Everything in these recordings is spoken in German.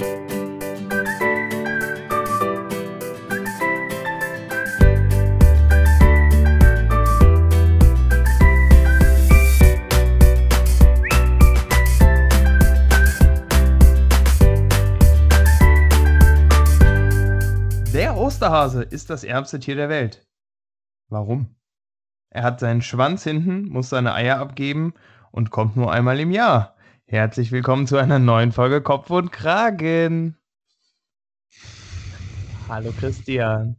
Der Osterhase ist das ärmste Tier der Welt. Warum? Er hat seinen Schwanz hinten, muss seine Eier abgeben und kommt nur einmal im Jahr. Herzlich willkommen zu einer neuen Folge Kopf und Kragen. Hallo Christian.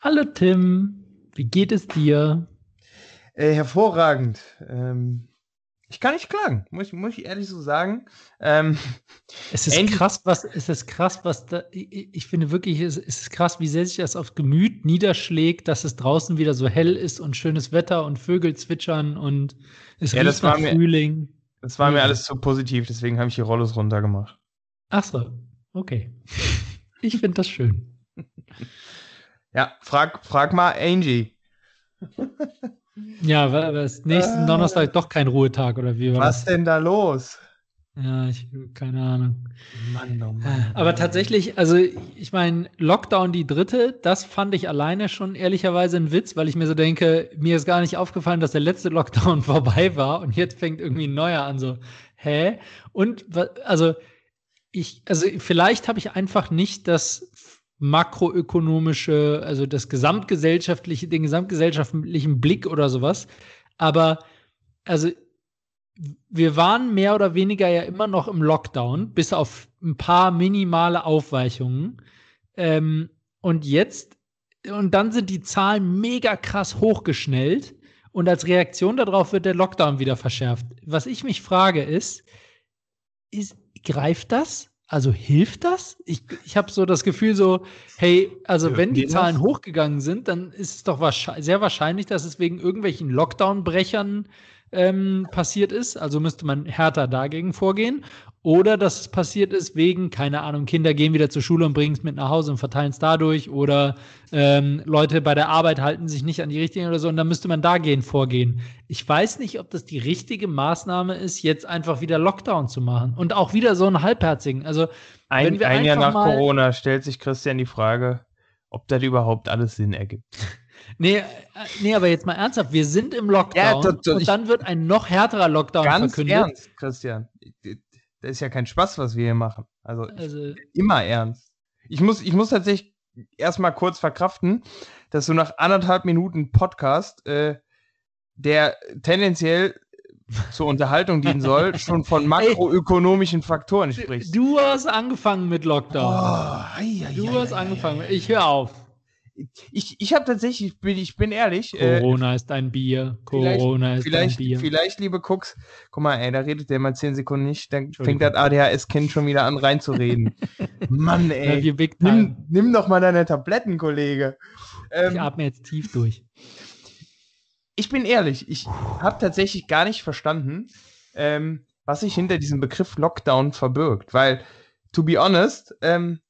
Hallo Tim, wie geht es dir? Äh, hervorragend. Ähm, ich kann nicht klagen, muss, ich- muss ich ehrlich so sagen. Ähm, Es ist krass, was es ist krass, was da. Ich, ich finde wirklich, es es ist krass, wie sehr sich das aufs Gemüt niederschlägt, dass es draußen wieder so hell ist und schönes Wetter und Vögel zwitschern und es Ja, riecht nach mir- Frühling. Das war mir Ja. alles zu positiv, deswegen habe ich die Rollos runtergemacht. Ach so, okay. Ich finde das schön. Ja, frag, frag mal Angie. Ja, es nächsten Ah. Donnerstag doch kein Ruhetag oder wie war Was das? denn da los? Ja, ich keine Ahnung. Mann, oh Aber tatsächlich, also ich meine, Lockdown die dritte, das fand ich alleine schon ehrlicherweise ein Witz, weil ich mir so denke, mir ist gar nicht aufgefallen, dass der letzte Lockdown vorbei war und jetzt fängt irgendwie ein neuer an. So, hä? Und also ich, also vielleicht habe ich einfach nicht das makroökonomische, also das gesamtgesellschaftliche, den gesamtgesellschaftlichen Blick oder sowas. Aber also wir waren mehr oder weniger ja immer noch im Lockdown, bis auf ein paar minimale Aufweichungen. Ähm, und jetzt, und dann sind die Zahlen mega krass hochgeschnellt. Und als Reaktion darauf wird der Lockdown wieder verschärft. Was ich mich frage ist, ist greift das? Also hilft das? Ich, ich habe so das Gefühl so, hey, also wenn die? Zahlen hochgegangen sind, dann ist es doch wahrscheinlich, sehr wahrscheinlich, dass es wegen irgendwelchen Lockdown-Brechern ähm, passiert ist. Also müsste man härter dagegen vorgehen. Oder dass es passiert ist wegen, keine Ahnung, Kinder gehen wieder zur Schule und bringen es mit nach Hause und verteilen es dadurch. Oder ähm, Leute bei der Arbeit halten sich nicht an die Richtlinien oder so. Und dann müsste man dagegen vorgehen. Ich weiß nicht, ob das die richtige Maßnahme ist, jetzt einfach wieder Lockdown zu machen. Und auch wieder so einen halbherzigen. Also Ein, ein Jahr nach Corona stellt sich Christian die Frage, ob das überhaupt alles Sinn ergibt. Nee, äh, nee, aber jetzt mal ernsthaft, wir sind im Lockdown Ja, das- das- und dann wird ein noch härterer Lockdown Ganz verkündet. ernst, Christian. Das ist ja kein Spaß, was wir hier machen. Also Also, immer ernst. Ich muss, ich muss tatsächlich erstmal kurz verkraften, dass du nach anderthalb Minuten Podcast, äh, der tendenziell zur Unterhaltung dienen soll, schon von makroökonomischen Faktoren sprichst. du hast angefangen mit Oh, Lockdown. ei, ei, du ei, hast angefangen. Ich höre auf. Ich, ich habe tatsächlich, ich bin, ich bin ehrlich, äh, Corona ist ein Bier. Corona ist ein Bier. vielleicht, liebe Cooks, guck mal, ey, da redet der mal zehn Sekunden nicht, dann fängt das ADHS-Kind schon wieder an reinzureden. Mann, Ja, ey. Time. Nimm, nimm doch mal deine Tabletten, Kollege. Ähm, Ich atme jetzt tief durch. ich bin ehrlich, ich habe tatsächlich gar nicht verstanden, ähm, was sich hinter diesem Begriff Lockdown verbirgt. Weil, to be honest, ähm,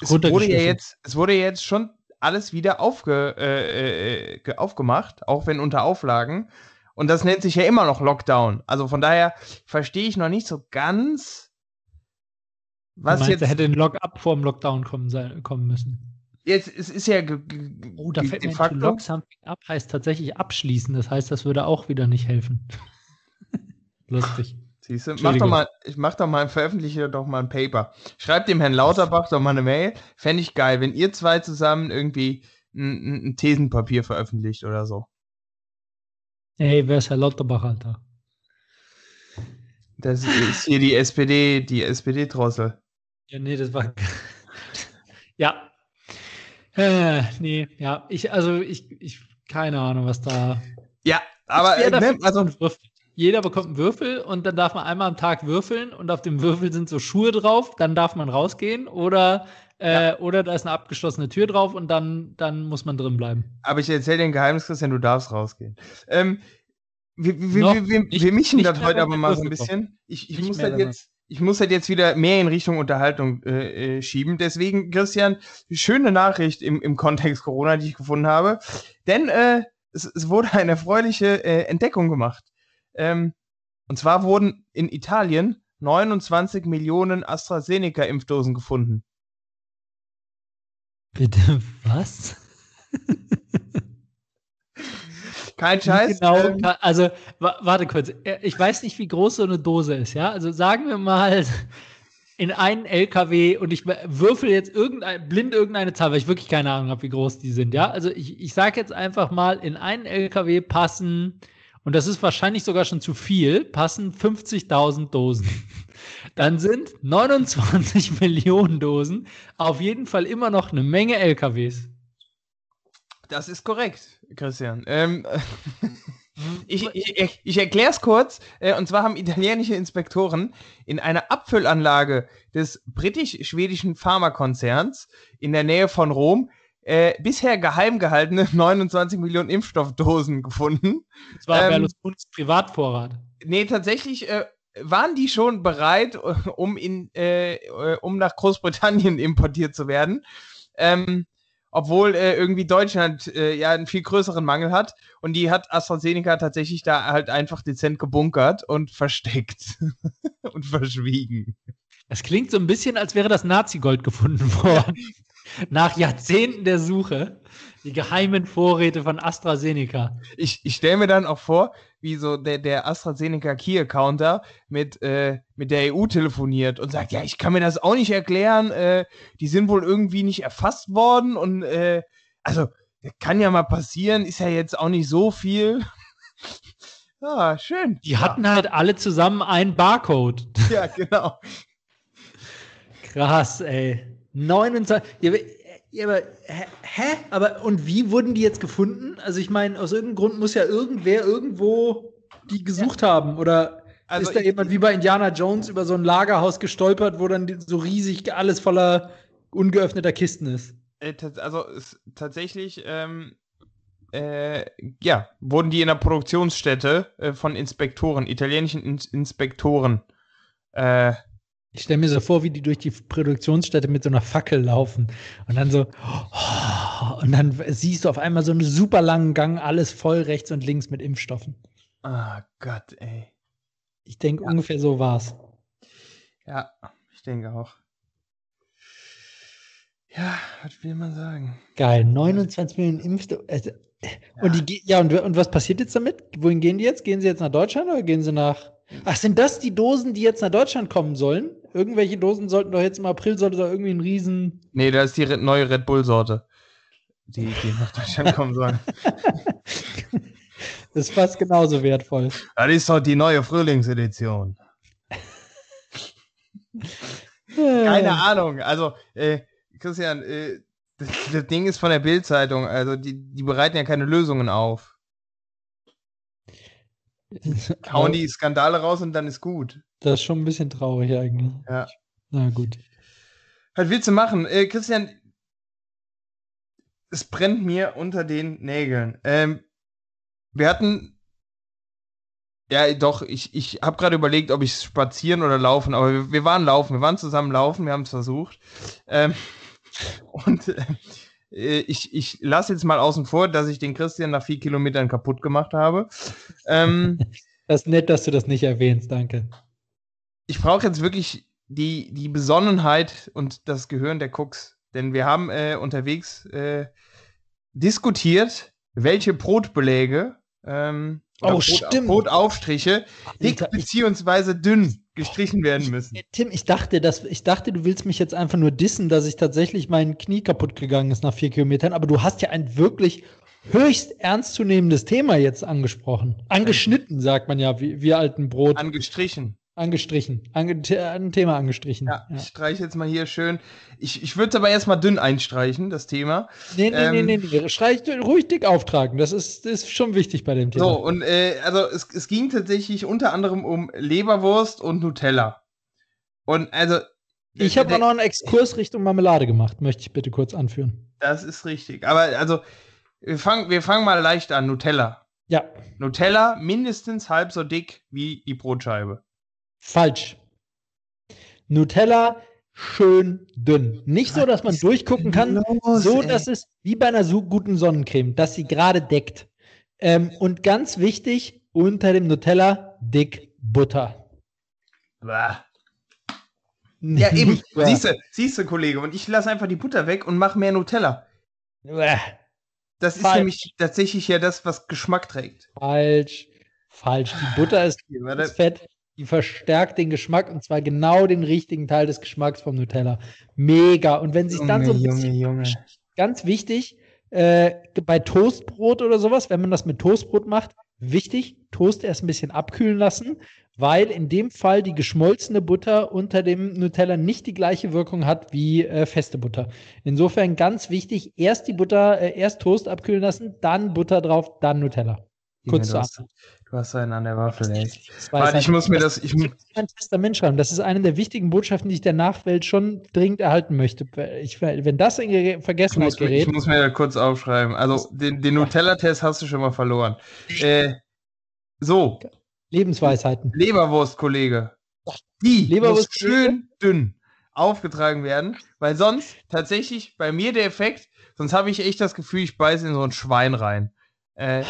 es wurde ja jetzt, es wurde jetzt schon alles wieder aufge, äh, äh, ge- aufgemacht, auch wenn unter Auflagen. Und das nennt sich ja immer noch Lockdown. Also von daher verstehe ich noch nicht so ganz, was meinst, jetzt. er hätte ein Lock-up vor dem Lockdown kommen, sein, kommen müssen. Jetzt, es ist ja Oh, da fällt mir ein, to lock something up heißt tatsächlich abschließen. Das heißt, das würde auch wieder nicht helfen. Lustig. Siehst du, mach doch mal, ich mach doch mal, veröffentliche doch mal ein Paper. Schreibt dem Herrn Lauterbach doch mal eine Mail. Fände ich geil, wenn ihr zwei zusammen irgendwie ein, ein, Thesenpapier veröffentlicht oder so. Hey, wer ist Herr Lauterbach, Alter? Das ist hier die SPD, die SPD-Drossel. Ja, nee, das war. ja. Äh, nee, ja. Ich, also ich, ich, keine Ahnung, was da. Ja, aber äh, ne, also. Jeder bekommt einen Würfel und dann darf man einmal am Tag würfeln und auf dem Würfel sind so Schuhe drauf, dann darf man rausgehen oder, äh, oder da ist eine abgeschlossene Tür drauf und dann, dann muss man drin bleiben. aber ich erzähle dir ein Geheimnis, Christian, du darfst rausgehen. Ähm, wir, wir, Noch wir, wir, nicht- wir mischen das heute aber mal so ein bisschen. Ich, ich muss dabei. jetzt. Ich muss das jetzt wieder mehr in Richtung Unterhaltung äh, äh, schieben. Deswegen, Christian, schöne Nachricht im, im Kontext Corona, die ich gefunden habe. Denn äh, es, es wurde eine erfreuliche äh, Entdeckung gemacht. Ähm, und zwar wurden in Italien 29 Millionen AstraZeneca-Impfdosen gefunden. Bitte, was? Kein Scheiß. Genau, ähm, also wa warte kurz. Äh, Ich weiß nicht, wie groß so eine Dose ist, ja? Also sagen wir mal in einen LKW und ich würfel jetzt irgendein, blind irgendeine Zahl, weil ich wirklich keine Ahnung habe, wie groß die sind, ja? Also ich, ich sage jetzt einfach mal, in einen LKW passen, und das ist wahrscheinlich sogar schon zu viel, passen 50.000 Dosen. Dann sind 29 Millionen Dosen auf jeden Fall immer noch eine Menge LKWs. Das ist korrekt, Christian. Ähm, ich ich, ich, erkläre es kurz. Äh, und zwar haben italienische Inspektoren in einer Abfüllanlage des britisch-schwedischen Pharmakonzerns in der Nähe von Rom äh, bisher geheim gehaltene 29 Millionen Impfstoffdosen gefunden. Das war Ähm, Berlusconis Privatvorrat. Nee, tatsächlich äh, waren die schon bereit, äh, um, in, äh, äh, um nach Großbritannien importiert zu werden. Ähm, obwohl äh, irgendwie Deutschland äh, ja einen viel größeren Mangel hat. Und die hat AstraZeneca tatsächlich da halt einfach dezent gebunkert und versteckt und verschwiegen. Es klingt so ein bisschen, als wäre das Nazi-Gold gefunden worden. Nach Jahrzehnten der Suche. Die geheimen Vorräte von AstraZeneca. Ich, ich stelle mir dann auch vor, wie so der, der AstraZeneca Key-Accounter mit, äh, mit der EU telefoniert und sagt, ja, ich kann mir das auch nicht erklären, äh, die sind wohl irgendwie nicht erfasst worden und äh, also kann ja mal passieren, ist ja jetzt auch nicht so viel. ja, schön. Die hatten halt alle zusammen einen Barcode. Ja, genau. Krass, ey. 29. Ja, aber- ja, aber, hä-? Aber, und wie wurden die jetzt gefunden? Also, ich meine, aus irgendeinem Grund muss ja irgendwer irgendwo die gesucht haben. Oder Also ist da jemand wie bei Indiana Jones über so ein Lagerhaus gestolpert, wo dann so riesig alles voller ungeöffneter Kisten ist? Äh, also es, tatsächlich, ähm, äh, ja, wurden die in der Produktionsstätte äh, von Inspektoren, italienischen In Inspektoren, äh, Ich stelle mir so vor, wie die durch die Produktionsstätte mit so einer Fackel laufen und dann so, und dann siehst du auf einmal so einen super langen Gang, alles voll rechts und links mit Impfstoffen. ah Gott, ey. Ich denke, ungefähr so war's. Ja, ich denke auch. Ja, was will man sagen? Geil, 29 Millionen Impfstoffe. Also, Und die, ja, und, und was passiert jetzt damit? Wohin gehen die jetzt? Gehen sie jetzt nach Deutschland oder gehen sie nach. Ach, sind das die Dosen, die jetzt nach Deutschland kommen sollen? Irgendwelche Dosen sollten doch jetzt im April, sollte da irgendwie ein Riesen. Nee, das ist die neue Red Bull-Sorte, die, die nach Deutschland kommen soll. Das ist fast genauso wertvoll. Das ist doch die neue Frühlingsedition. Keine Ahnung. Also, äh, Christian, äh, das, das Ding ist von der Bild-Zeitung. Also, die, die bereiten ja keine Lösungen auf. Hauen die Skandale raus und dann ist gut. Das ist schon ein bisschen traurig eigentlich. Ja. Na gut. Was willst du machen? Äh, Christian, es brennt mir unter den Nägeln. Ähm, wir hatten. Ja, doch, ich, ich habe gerade überlegt, ob ich spazieren oder laufen, aber wir, wir waren laufen, wir waren zusammen laufen, wir haben es versucht. Ähm, und äh, ich, ich lasse jetzt mal außen vor, dass ich den Christian nach vier Kilometern kaputt gemacht habe. Ähm, Das ist nett, dass du das nicht erwähnst, danke. Ich brauche jetzt wirklich die, die Besonnenheit und das Gehirn der Cooks. Denn wir haben äh, unterwegs äh, diskutiert, welche Brotbeläge ähm, oder Oh, Brot, stimmt. Brotaufstriche dick beziehungsweise dünn gestrichen werden müssen. Tim, ich dachte, dass, ich dachte, du willst mich jetzt einfach nur dissen, dass ich tatsächlich mein Knie kaputt gegangen ist nach vier Kilometern, aber du hast ja ein wirklich höchst ernstzunehmendes Thema jetzt angesprochen. Angeschnitten, sagt man ja, wie wir alten Brot. Angestrichen. Angestrichen. Ange The- ein Thema angestrichen. Ja, ich streiche jetzt mal hier schön. Ich, ich würde es aber erstmal dünn einstreichen, das Thema. Nee, nee, Ähm, nee, nee, nee. Streich ruhig dick auftragen. Das ist, ist schon wichtig bei dem Thema. So, und äh, also es, es ging tatsächlich unter anderem um Leberwurst und Nutella. Und also. ich habe auch noch einen Exkurs Richtung Marmelade gemacht, möchte ich bitte kurz anführen. Das ist richtig. Aber also, wir fangen, wir fangen mal leicht an. Nutella. Ja, Nutella mindestens halb so dick wie die Brotscheibe. Falsch. Nutella schön dünn. Nicht so, dass man durchgucken kann, so dass es wie bei einer so guten Sonnencreme, dass sie gerade deckt. Ähm, und ganz wichtig, unter dem Nutella dick Butter. Bah. Ja, eben. Siehst du, siehst du, Kollege. Und ich lasse einfach die Butter weg und mache mehr Nutella. Das ist Falsch. nämlich tatsächlich ja das, was Geschmack trägt. Falsch. Falsch. Die Butter ist das Fett, die verstärkt den Geschmack und zwar genau den richtigen Teil des Geschmacks vom Nutella. Mega. Und wenn sich dann so ein bisschen, Junge. ganz wichtig, äh, bei Toastbrot oder sowas, wenn man das mit Toastbrot macht, wichtig, Toast erst ein bisschen abkühlen lassen, weil in dem Fall die geschmolzene Butter unter dem Nutella nicht die gleiche Wirkung hat wie äh, feste Butter. Insofern ganz wichtig, erst die Butter, äh, erst Toast abkühlen lassen, dann Butter drauf, dann Nutella. Kurz du, hast, du hast einen an der Waffel, ey. Warte, ich muss mir das. Ich, mu- mein Testament schreiben. Das ist eine der wichtigen Botschaften, die ich der Nachwelt schon dringend erhalten möchte. Ich, wenn das in Gere- ich, Vergessenheit muss, gerät, ich muss mir da kurz aufschreiben. Also, den, den Nutella-Test hast du schon mal verloren. Äh, so, Lebensweisheiten. Leberwurst, Kollege. Die Leberwurst, muss schön dünn aufgetragen werden, weil sonst tatsächlich bei mir der Effekt, sonst habe ich echt das Gefühl, ich beiße in so ein Schwein rein. Äh,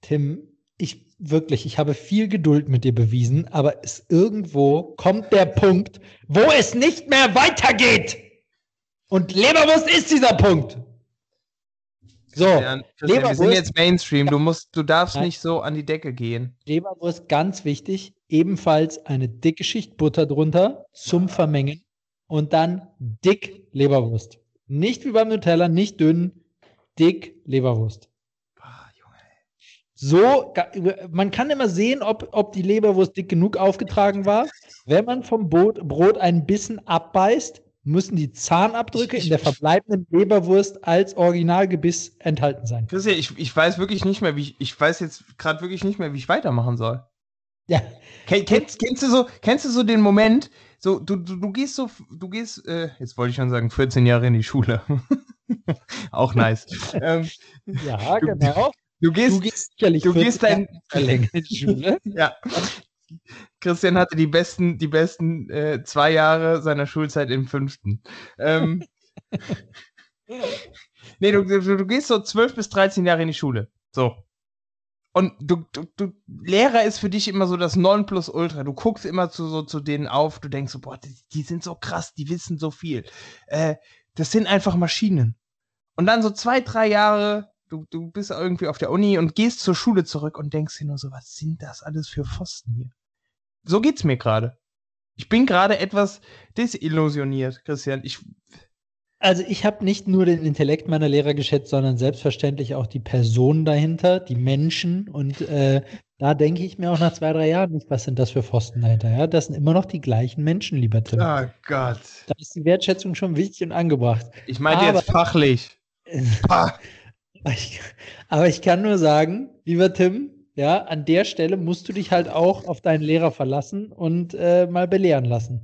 Tim, ich wirklich, ich habe viel Geduld mit dir bewiesen, aber es irgendwo kommt der Punkt, wo es nicht mehr weitergeht. Und Leberwurst ist dieser Punkt. So, Christian, Christian, wir sind jetzt Mainstream, du musst, du darfst Nein. nicht so an die Decke gehen. Leberwurst ganz wichtig, ebenfalls eine dicke Schicht Butter drunter zum Vermengen und dann dick Leberwurst. Nicht wie beim Nutella, nicht dünn, dick Leberwurst. So, man kann immer sehen, ob, ob die Leberwurst dick genug aufgetragen war. Wenn man vom Brot, Brot ein bisschen abbeißt, müssen die Zahnabdrücke in der verbleibenden Leberwurst als Originalgebiss enthalten sein. Christian, ich, ich weiß wirklich nicht mehr, wie ich, ich weiß jetzt gerade wirklich nicht mehr, wie ich weitermachen soll. Ja, Ken, kennst, kennst du so, kennst du so den Moment, so, du, du, du gehst so, du gehst, äh, jetzt wollte ich schon sagen, 14 Jahre in die Schule. Auch nice. ähm, ja, genau. Du gehst, Du gehst sicherlich du 40 gehst dein- Schule. ja. Christian hatte die besten, die besten äh, zwei Jahre seiner Schulzeit im fünften. Ähm, nee, du, du, du gehst so 12 bis 13 Jahre in die Schule. So. Und du, du, du, Lehrer ist für dich immer so das Nonplusultra. Du guckst immer zu, so zu denen auf, du denkst so, boah, die, die sind so krass, die wissen so viel. Äh, das sind einfach Maschinen. Und dann so zwei, drei Jahre, du, du bist irgendwie auf der Uni und gehst zur Schule zurück und denkst dir nur so, was sind das alles für Pfosten hier? So geht's mir gerade. Ich bin gerade etwas desillusioniert, Christian. Ich, Also ich habe nicht nur den Intellekt meiner Lehrer geschätzt, sondern selbstverständlich auch die Personen dahinter, die Menschen. Und äh, da denke ich mir auch nach zwei, drei Jahren nicht, was sind das für Pfosten dahinter? Ja, das sind immer noch die gleichen Menschen, lieber Tim. oh Gott. Da ist die Wertschätzung schon wichtig und angebracht. Ich meinte Aber- jetzt fachlich. Ah, Aber ich, aber ich kann nur sagen, lieber Tim, ja, an der Stelle musst du dich halt auch auf deinen Lehrer verlassen und äh, mal belehren lassen.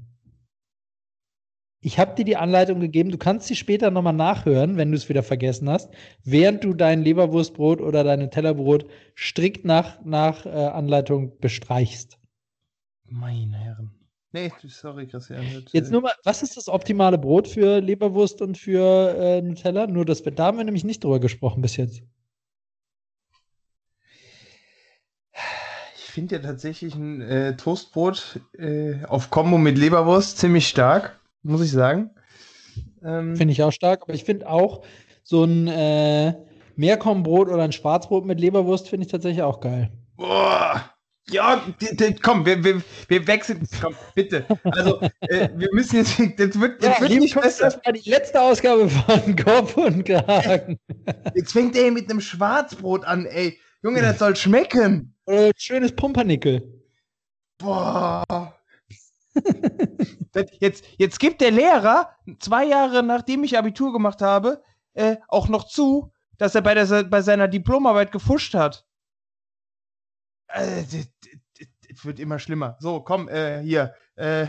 Ich habe dir die Anleitung gegeben, du kannst sie später nochmal nachhören, wenn du es wieder vergessen hast, während du dein Leberwurstbrot oder dein Tellerbrot strikt nach, nach äh, Anleitung bestreichst. meine Herren. Nee, sorry, Christian. Das, Jetzt äh, nur mal, was ist das optimale Brot für Leberwurst und für äh, Nutella? Nur, wir, da haben wir nämlich nicht drüber gesprochen bis jetzt. Ich finde ja tatsächlich ein äh, Toastbrot äh, auf Kombo mit Leberwurst ziemlich stark, muss ich sagen. Ähm, Finde ich auch stark, aber ich finde auch so ein äh, Meerkornbrot oder ein Schwarzbrot mit Leberwurst finde ich tatsächlich auch geil. Boah. Ja, die, die, komm, wir, wir, wir wechseln. Komm, bitte. Also, äh, wir müssen jetzt. Das wird, das wird liebe nicht besser. das war die letzte Ausgabe von Kopf und Kragen. Jetzt fängt er mit einem Schwarzbrot an, ey. Junge, das soll schmecken. Oder ein schönes Pumpernickel. Boah. das, jetzt, jetzt gibt der Lehrer, zwei Jahre nachdem ich Abitur gemacht habe, äh, auch noch zu, dass er bei, der, bei seiner Diplomarbeit gefuscht hat. Äh, das, das wird immer schlimmer. So, komm, äh, hier. Äh,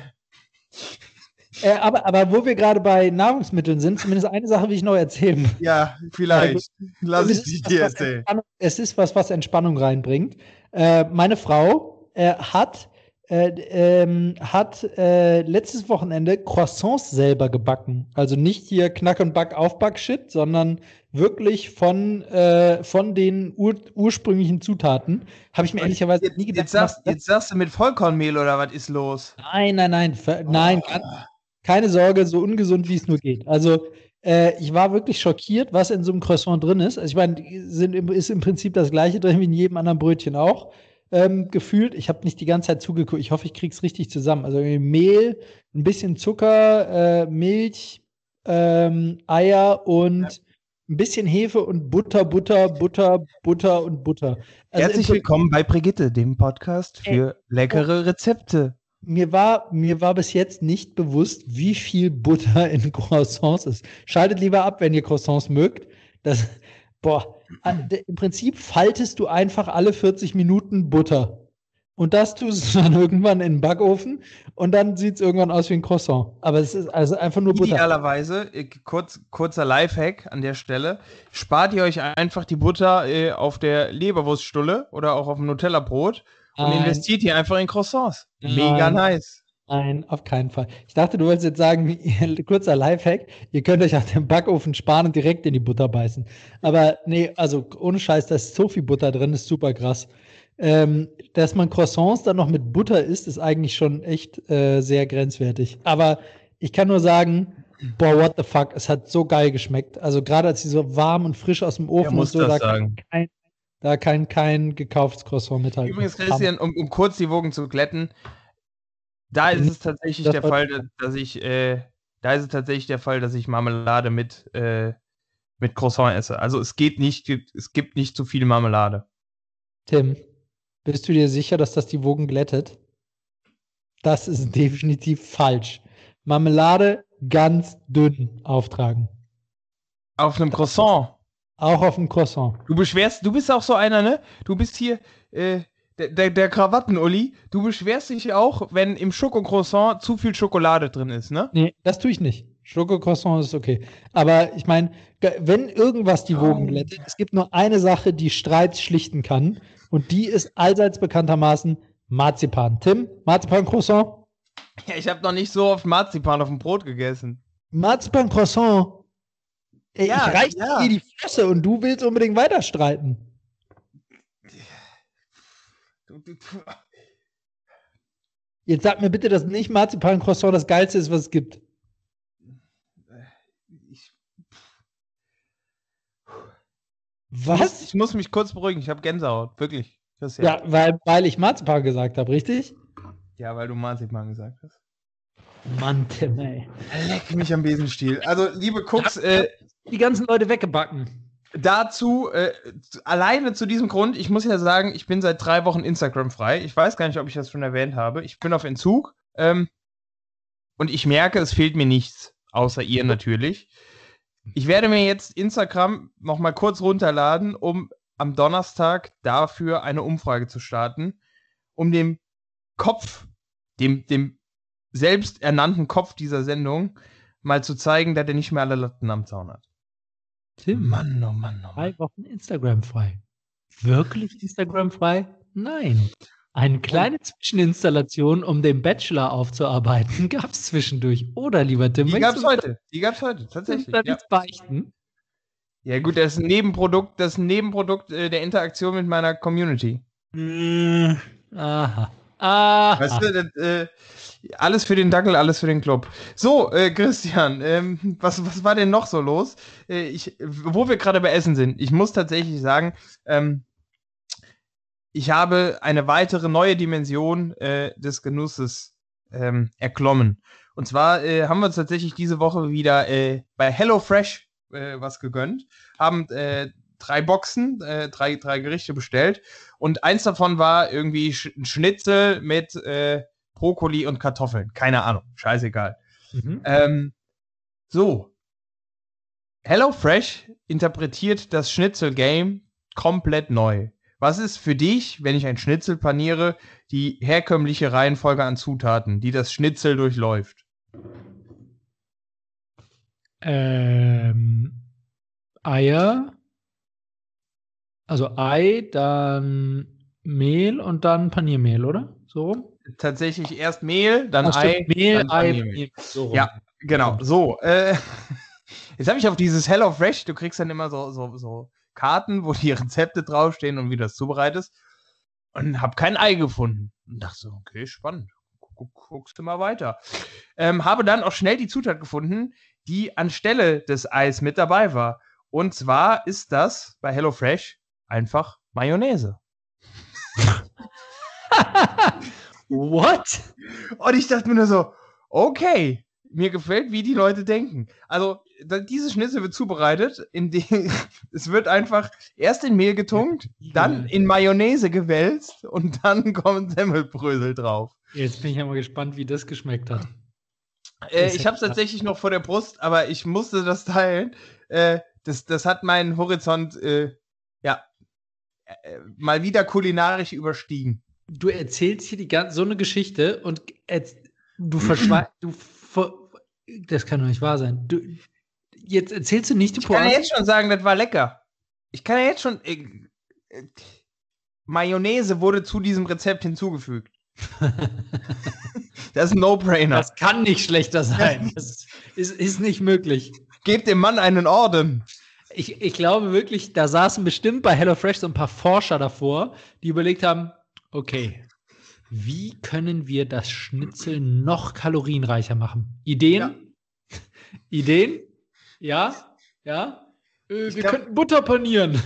Äh, aber, aber wo wir gerade bei Nahrungsmitteln sind, zumindest eine Sache will ich noch erzählen. ja, vielleicht. Lass Und ich es dich dir erzählen. Es ist was, was Entspannung reinbringt. Äh, meine Frau äh, hat äh, ähm, hat äh, letztes Wochenende Croissants selber gebacken. Also nicht hier Knack und Back Aufback Shit, sondern wirklich von, äh, von den ur ursprünglichen Zutaten. Habe ich mir ehrlicherweise jetzt, nie gedacht. Jetzt sagst, jetzt sagst du mit Vollkornmehl oder was ist los? Nein, nein, nein, nein, Oh. keine Sorge, so ungesund wie es nur geht. Also äh, ich war wirklich schockiert, was in so einem Croissant drin ist. Also ich meine, ist im Prinzip das gleiche drin wie in jedem anderen Brötchen auch. Ähm, gefühlt, ich habe nicht die ganze Zeit zugeguckt. Ich hoffe, ich krieg's richtig zusammen. Also Mehl, ein bisschen Zucker, äh, Milch, ähm, Eier und ein bisschen Hefe und Butter, Butter, Butter, Butter und Butter. Also Herzlich willkommen bei Brigitte, dem Podcast für leckere Rezepte. mir war, mir war bis jetzt nicht bewusst, wie viel Butter in Croissants ist. Schaltet lieber ab, wenn ihr Croissants mögt. Das, boah, äh, im Prinzip faltest du einfach alle 40 Minuten Butter. Und das tust du dann irgendwann in den Backofen und dann sieht es irgendwann aus wie ein Croissant. Aber es ist also einfach nur Butter. Idealerweise, äh, kurz, kurzer Lifehack an der Stelle, spart ihr euch einfach die Butter äh, auf der Leberwurststulle oder auch auf dem Nutella-Brot und Nein. investiert die einfach in Croissants. Nein. Mega nice. Nein, auf keinen Fall. Ich dachte, du wolltest jetzt sagen, kurzer Lifehack, ihr könnt euch auch den Backofen sparen und direkt in die Butter beißen. Aber nee, also ohne Scheiß, da ist so viel Butter drin, ist super krass. Ähm, dass man Croissants dann noch mit Butter isst, ist eigentlich schon echt äh, sehr grenzwertig. Aber ich kann nur sagen, boah, what the fuck, es hat so geil geschmeckt. Also gerade als sie so warm und frisch aus dem Ofen muss und so, das da sagen? kein, da kann kein gekauftes Croissant mithalten. Übrigens, Christian, um, um kurz die Wogen zu glätten, da ist es tatsächlich Das der Fall, dass- dass ich, äh, da ist es tatsächlich der Fall, dass ich Marmelade mit, äh, mit Croissant esse. Also es geht nicht, es gibt nicht zu viel Marmelade. Tim, bist du dir sicher, dass das die Wogen glättet? Das ist definitiv falsch. Marmelade ganz dünn auftragen. Auf einem Croissant. Auch auf dem Croissant. Du beschwerst, du bist auch so einer, ne? Du bist hier, äh, der, der, der Krawatten-Uli. Du beschwerst dich auch, wenn im Schokocroissant zu viel Schokolade drin ist, ne? Nee, das tue ich nicht. Schoko-Croissant ist okay. Aber ich meine, wenn irgendwas die Wogen Oh. glättet, es gibt nur eine Sache, die Streit schlichten kann. Und die ist allseits bekanntermaßen Marzipan. Tim, Marzipan-Croissant? Ja, ich habe noch nicht so oft Marzipan auf dem Brot gegessen. Marzipan-Croissant? Ey, Ja, ich reiß ja. dir die Flosse und du willst unbedingt weiter streiten. Jetzt sag mir bitte, dass nicht Marzipan-Croissant das geilste ist, was es gibt. Was? Ich muss mich kurz beruhigen, ich habe Gänsehaut, wirklich. Christian. Ja, weil, weil ich Marzipan gesagt habe, richtig? ja, weil du Marzipan gesagt hast. Mann, Tim, ey. Leck mich am Besenstiel. Also, liebe Cooks, äh, Die ganzen Leute weggebacken. dazu, äh, alleine zu diesem Grund, ich muss ja sagen, ich bin seit drei Wochen Instagram frei. Ich weiß gar nicht, ob ich das schon erwähnt habe. Ich bin auf Entzug. Ähm, und ich merke, es fehlt mir nichts. Außer ihr natürlich. Ich werde mir jetzt Instagram noch mal kurz runterladen, um am Donnerstag dafür eine Umfrage zu starten, um dem Kopf, dem, dem selbsternannten Kopf dieser Sendung, mal zu zeigen, dass er nicht mehr alle Latten am Zaun hat. Tim, Mann, oh Mann, oh Mann. drei Wochen Instagram frei. Wirklich Instagram frei? Nein. Eine kleine Zwischeninstallation, um den Bachelor aufzuarbeiten, gab es zwischendurch. Oder, lieber Tim, Die gab's du heute. Die gab's heute, uns tatsächlich. Ja. beichten? ja, gut, das ist ein Nebenprodukt, das ist ein Nebenprodukt äh, der Interaktion mit meiner Community. Aha. Aha. Weißt du, das, äh, alles für den Dackel, alles für den Club. So, äh, Christian, ähm, was, was war denn noch so los? Äh, ich, wo wir gerade bei Essen sind, ich muss tatsächlich sagen, ähm, ich habe eine weitere neue Dimension äh, des Genusses ähm, erklommen. Und zwar äh, haben wir uns tatsächlich diese Woche wieder äh, bei HelloFresh äh, was gegönnt, haben äh, drei Boxen, äh, drei, drei Gerichte bestellt und eins davon war irgendwie Sch ein Schnitzel mit äh, Brokkoli und Kartoffeln. Keine Ahnung, scheißegal. Mhm. Ähm, so. HelloFresh interpretiert das Schnitzel-Game komplett neu. Was ist für dich, wenn ich ein Schnitzel paniere, die herkömmliche Reihenfolge an Zutaten, die das Schnitzel durchläuft? Ähm, Eier. Also Ei, dann Mehl und dann Paniermehl, oder? So rum? tatsächlich erst Mehl, dann Ach, Ei. stimmt, Mehl, dann Ei, Paniermehl. Mehl, so rum. Ja, genau. So, äh, jetzt habe ich auf dieses Hello Fresh, du kriegst dann immer so, so, so Karten, wo die Rezepte draufstehen und wie das zubereitest. Und habe kein Ei gefunden. Und dachte so, okay, spannend. Guck, guckst du mal weiter. Ähm, habe dann auch schnell die Zutat gefunden, die anstelle des Eis mit dabei war. Und zwar ist das bei HelloFresh einfach Mayonnaise. What? Und ich dachte mir nur so, okay, mir gefällt, wie die Leute denken. Also, diese Schnitzel wird zubereitet, indem es wird einfach erst in Mehl getunkt, dann in Mayonnaise gewälzt und dann kommen Semmelbrösel drauf. Jetzt bin ich ja mal gespannt, wie das geschmeckt hat. Äh, ich habe es tatsächlich noch vor der Brust, aber ich musste das teilen. Äh, das, das hat meinen Horizont, äh, ja, äh, mal wieder kulinarisch überstiegen. Du erzählst hier die ganze, so eine Geschichte und du verschweigst, du, das kann doch nicht wahr sein. Du, jetzt erzählst du nicht die Ich kann ja Pointe. jetzt schon sagen, das war lecker. Ich kann ja jetzt schon. Äh, äh, Mayonnaise wurde zu diesem Rezept hinzugefügt. das ist ein No-Brainer. Das kann nicht schlechter sein. Das ist, ist nicht möglich. Gebt dem Mann einen Orden. Ich, ich glaube wirklich, da saßen bestimmt bei HelloFresh so ein paar Forscher davor, die überlegt haben, okay, wie können wir das Schnitzel noch kalorienreicher machen? Ideen? Ideen? Ja? Ja? Äh, wir glaub- könnten Butter panieren.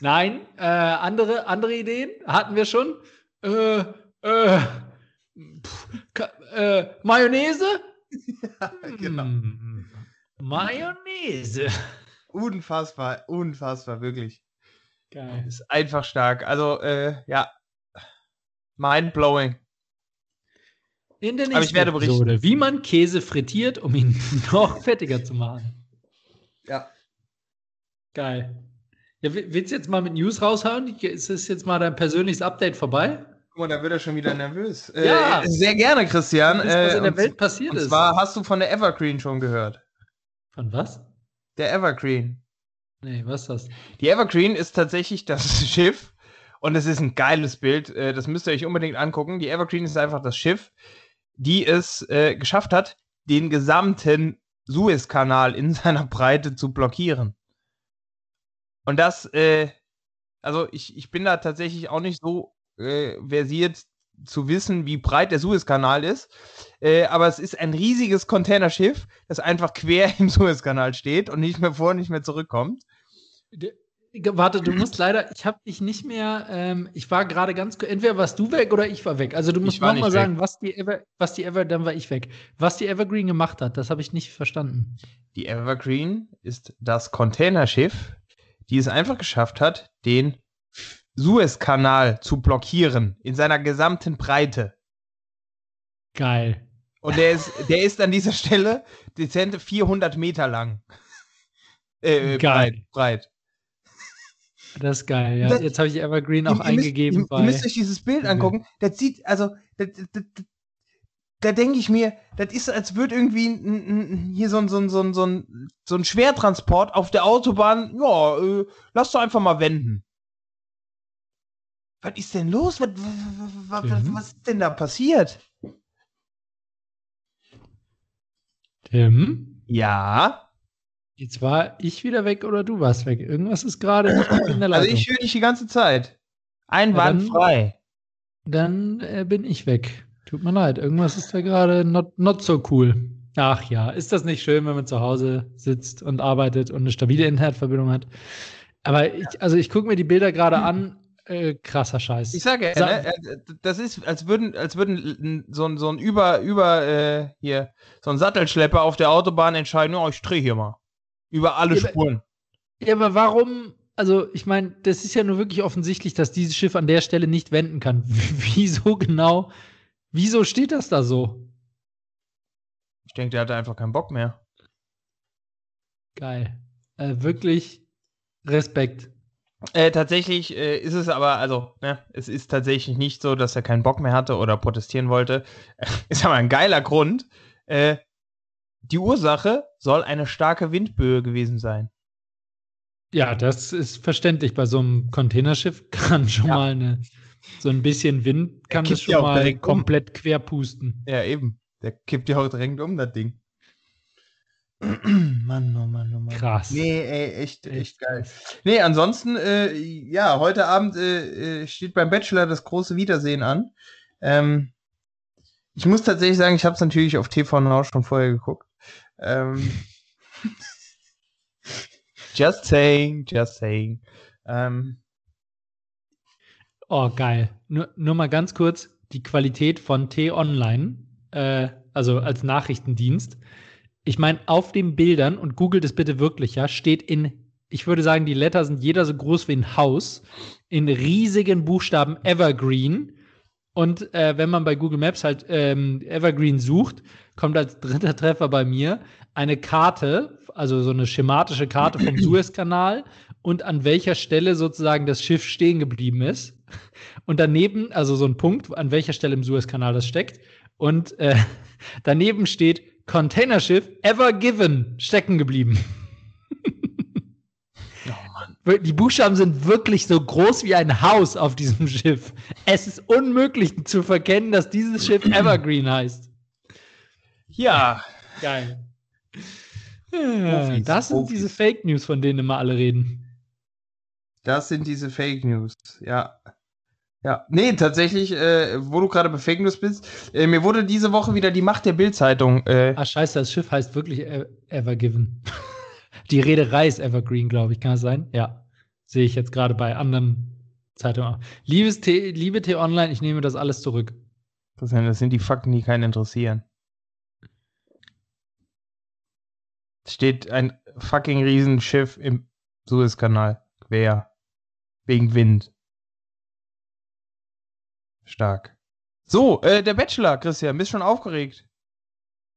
Nein, äh, andere, andere Ideen hatten wir schon. Äh, äh, pff, äh, Mayonnaise? genau. Hm, Mayonnaise. Unfassbar, unfassbar, wirklich. Geil. Ist einfach stark. Also, äh, ja. Mind-blowing. In der Aber nächsten ich werde berichten. Episode, wie man Käse frittiert, um ihn noch fettiger zu machen. Ja. Geil. Ja, wi- willst du jetzt mal mit News raushauen? Ist das jetzt mal dein persönliches Update vorbei? Guck mal, da wird er schon wieder nervös. Ja. Äh, sehr gerne, Christian. Was, was Äh, in der und- Welt passiert und ist. zwar hast du von der Evergreen schon gehört. Von was? Der Evergreen. Nee, was ist das? Die Evergreen ist tatsächlich das Schiff und es ist ein geiles Bild. äh, Das müsst ihr euch unbedingt angucken. Die Evergreen ist einfach das Schiff, die es äh, geschafft hat, den gesamten Suezkanal in seiner Breite zu blockieren. Und das, äh, also ich, ich bin da tatsächlich auch nicht so äh, versiert zu wissen, wie breit der Suezkanal ist. Äh, aber es ist ein riesiges Containerschiff, das einfach quer im Suezkanal steht und nicht mehr vor, nicht mehr zurückkommt. Warte, du musst leider, ich habe dich nicht mehr, ähm, ich war gerade ganz, entweder warst du weg oder ich war weg. Also du musst nochmal sagen, was die Ever, was die Ever, dann war ich weg. Was die Evergreen gemacht hat, das habe ich nicht verstanden. Die Evergreen ist das Containerschiff, die es einfach geschafft hat, den Suezkanal zu blockieren in seiner gesamten Breite. Geil. Und der ist, der ist an dieser Stelle dezente 400 Meter lang. Äh, Geil. breit. breit. Das ist geil, ja. Das- Jetzt habe ich Evergreen auch ihr eingegeben Müsst, ihr, ihr müsst euch dieses Bild angucken. Das sieht, also, da, da, da, denke ich mir, das ist, als würde irgendwie n- n- hier so ein, so, ein, so, ein, so, ein, so ein Schwertransport auf der Autobahn, ja, äh, lass doch einfach mal wenden. Was ist denn los? Was, was, was, Mhm. was ist denn da passiert? Tim, Ja, jetzt war ich wieder weg oder du warst weg. Irgendwas ist gerade nicht in der also Leitung. ich höre dich die ganze Zeit. Einwandfrei. Dann äh, bin ich weg. Tut mir leid, irgendwas ist da gerade not, not so cool. Ach ja, ist das nicht schön, wenn man zu Hause sitzt und arbeitet und eine stabile Internetverbindung hat? Aber ich, also ich gucke mir die Bilder gerade an. Äh, krasser Scheiß. Ich sage ja, ne, äh, das ist, als würden, als würden so ein, so ein über, über, äh, hier, so ein Sattelschlepper auf der Autobahn entscheiden, oh, ich drehe hier mal. Über alle Ja, Spuren. Ja, aber warum? Also, ich meine, das ist ja nur wirklich offensichtlich, dass dieses Schiff an der Stelle nicht wenden kann. Wieso genau? Wieso steht das da so? Ich denke, der hatte einfach keinen Bock mehr. Geil. Äh, wirklich Respekt. Äh, tatsächlich äh, ist es aber, also, ne, es ist tatsächlich nicht so, dass er keinen Bock mehr hatte oder protestieren wollte. ist aber ein geiler Grund. Äh, die Ursache soll eine starke Windböe gewesen sein. Ja, das ist verständlich. Bei so einem Containerschiff kann schon Ja. mal eine so ein bisschen Wind kann das schon mal direkt um. komplett querpusten. Ja, eben. Der kippt ja auch direkt um, das Ding. Mann, oh Mann, oh Mann. Krass. Nee, ey, echt, echt Echt geil. Nee, ansonsten, äh, ja, heute Abend äh, äh, steht beim Bachelor das große Wiedersehen an. Ähm, ich muss tatsächlich sagen, ich habe es natürlich auf TV Now schon vorher geguckt. Ähm, just saying, just saying. Ähm, Oh, geil. Nur, nur mal ganz kurz, die Qualität von T-Online, äh, also als Nachrichtendienst. Ich meine, auf den Bildern, und googelt es bitte wirklich, ja, steht in, ich würde sagen, die Letter sind jeder so groß wie ein Haus, in riesigen Buchstaben Evergreen. Und äh, wenn man bei Google Maps halt ähm, Evergreen sucht, kommt als dritter Treffer bei mir eine Karte, also so eine schematische Karte vom Suezkanal und an welcher Stelle sozusagen das Schiff stehen geblieben ist. Und daneben, also so ein Punkt, an welcher Stelle im Suezkanal das steckt. Und äh, daneben steht Containerschiff Ever Given stecken geblieben. oh Die Buchstaben sind wirklich so groß wie ein Haus auf diesem Schiff. Es ist unmöglich zu verkennen, dass dieses Schiff Evergreen heißt. Ja, Geil. Profis, das sind Profis. diese Fake News, von denen immer alle reden. das sind diese Fake News. Ja. Ja, nee, tatsächlich, äh, wo du gerade bei Fake News bist, äh, mir wurde diese Woche wieder die Macht der Bild-Zeitung äh, Ah, scheiße, das Schiff heißt wirklich E- Ever Given. Die Reederei ist Evergreen, glaube ich. Kann das sein? Ja. Sehe ich jetzt gerade bei anderen Zeitungen. auch. Liebes T, liebe T-Online, ich nehme das alles zurück. Das sind die Fakten, die keinen interessieren. Es steht ein fucking Riesenschiff im Suezkanal. Quer. Wegen Wind. Stark. So, äh, der Bachelor, Christian, bist schon aufgeregt.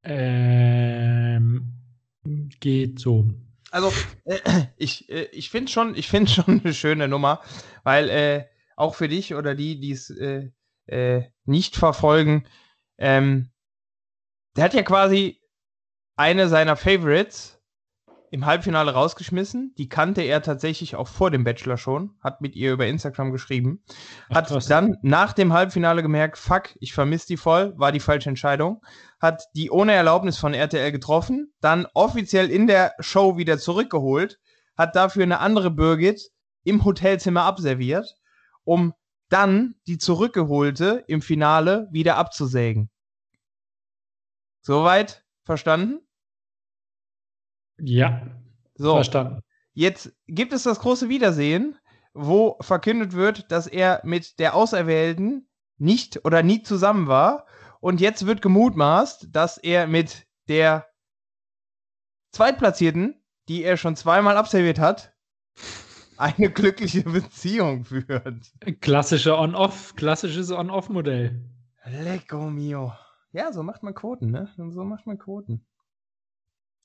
Ähm, geht so. Also, äh, ich, äh, ich finde schon, ich finde schon eine schöne Nummer, weil äh, auch für dich oder die, die es äh, äh, nicht verfolgen, ähm, der hat ja quasi eine seiner Favorites im Halbfinale rausgeschmissen. Die kannte er tatsächlich auch vor dem Bachelor schon, hat mit ihr über Instagram geschrieben, Ach, hat krass. dann nach dem Halbfinale gemerkt, fuck, ich vermisse die voll, war die falsche Entscheidung, hat die ohne Erlaubnis von RTL getroffen, dann offiziell in der Show wieder zurückgeholt, hat dafür eine andere Birgit im Hotelzimmer abserviert, um dann die zurückgeholte im Finale wieder abzusägen. Soweit verstanden? Ja, So. verstanden. Jetzt gibt es das große Wiedersehen, wo verkündet wird, dass er mit der Auserwählten nicht oder nie zusammen war. Und jetzt wird gemutmaßt, dass er mit der Zweitplatzierten, die er schon zweimal absolviert hat, eine glückliche Beziehung führt. Klassische On-Off, klassisches On-Off-Modell. Lecco mio. Ja, so macht man Quoten, ne? So macht man Quoten.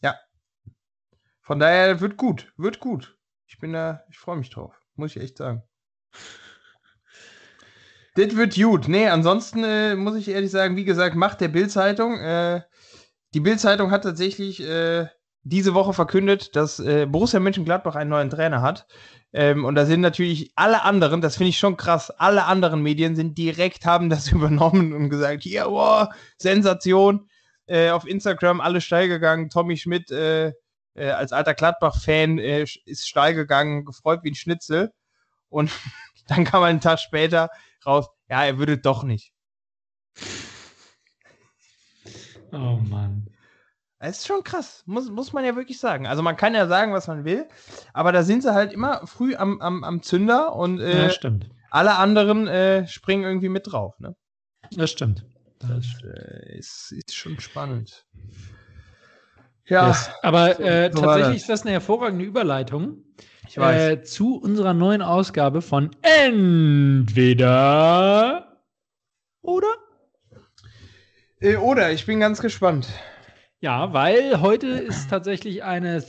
Ja. Von daher wird gut, wird gut. Ich bin da, ich freue mich drauf, muss ich echt sagen. Das wird gut. Nee, ansonsten äh, muss ich ehrlich sagen, wie gesagt, macht der Bild-Zeitung. Äh, die Bild-Zeitung hat tatsächlich äh, diese Woche verkündet, dass äh, Borussia Mönchengladbach einen neuen Trainer hat. Ähm, und da sind natürlich alle anderen, das finde ich schon krass, alle anderen Medien sind direkt, haben das übernommen und gesagt, hier, wow, Sensation. Äh, auf Instagram alle steil gegangen. Tommy Schmidt äh, äh, als alter Gladbach-Fan äh, ist steil gegangen, gefreut wie ein Schnitzel. Und dann kam einen Tag später raus, ja, er würde doch nicht. Oh Mann. Es ist schon krass, muss, muss man ja wirklich sagen. Also man kann ja sagen, was man will, aber da sind sie halt immer früh am, am, am Zünder und äh, ja, alle anderen äh, springen irgendwie mit drauf. Ne? Das stimmt. Das äh, ist, ist schon spannend. Ja, Yes. Aber äh, so tatsächlich ist das eine hervorragende Überleitung äh, zu unserer neuen Ausgabe von Entweder oder? Äh, oder, ich bin ganz gespannt. Ja, weil heute ist tatsächlich eine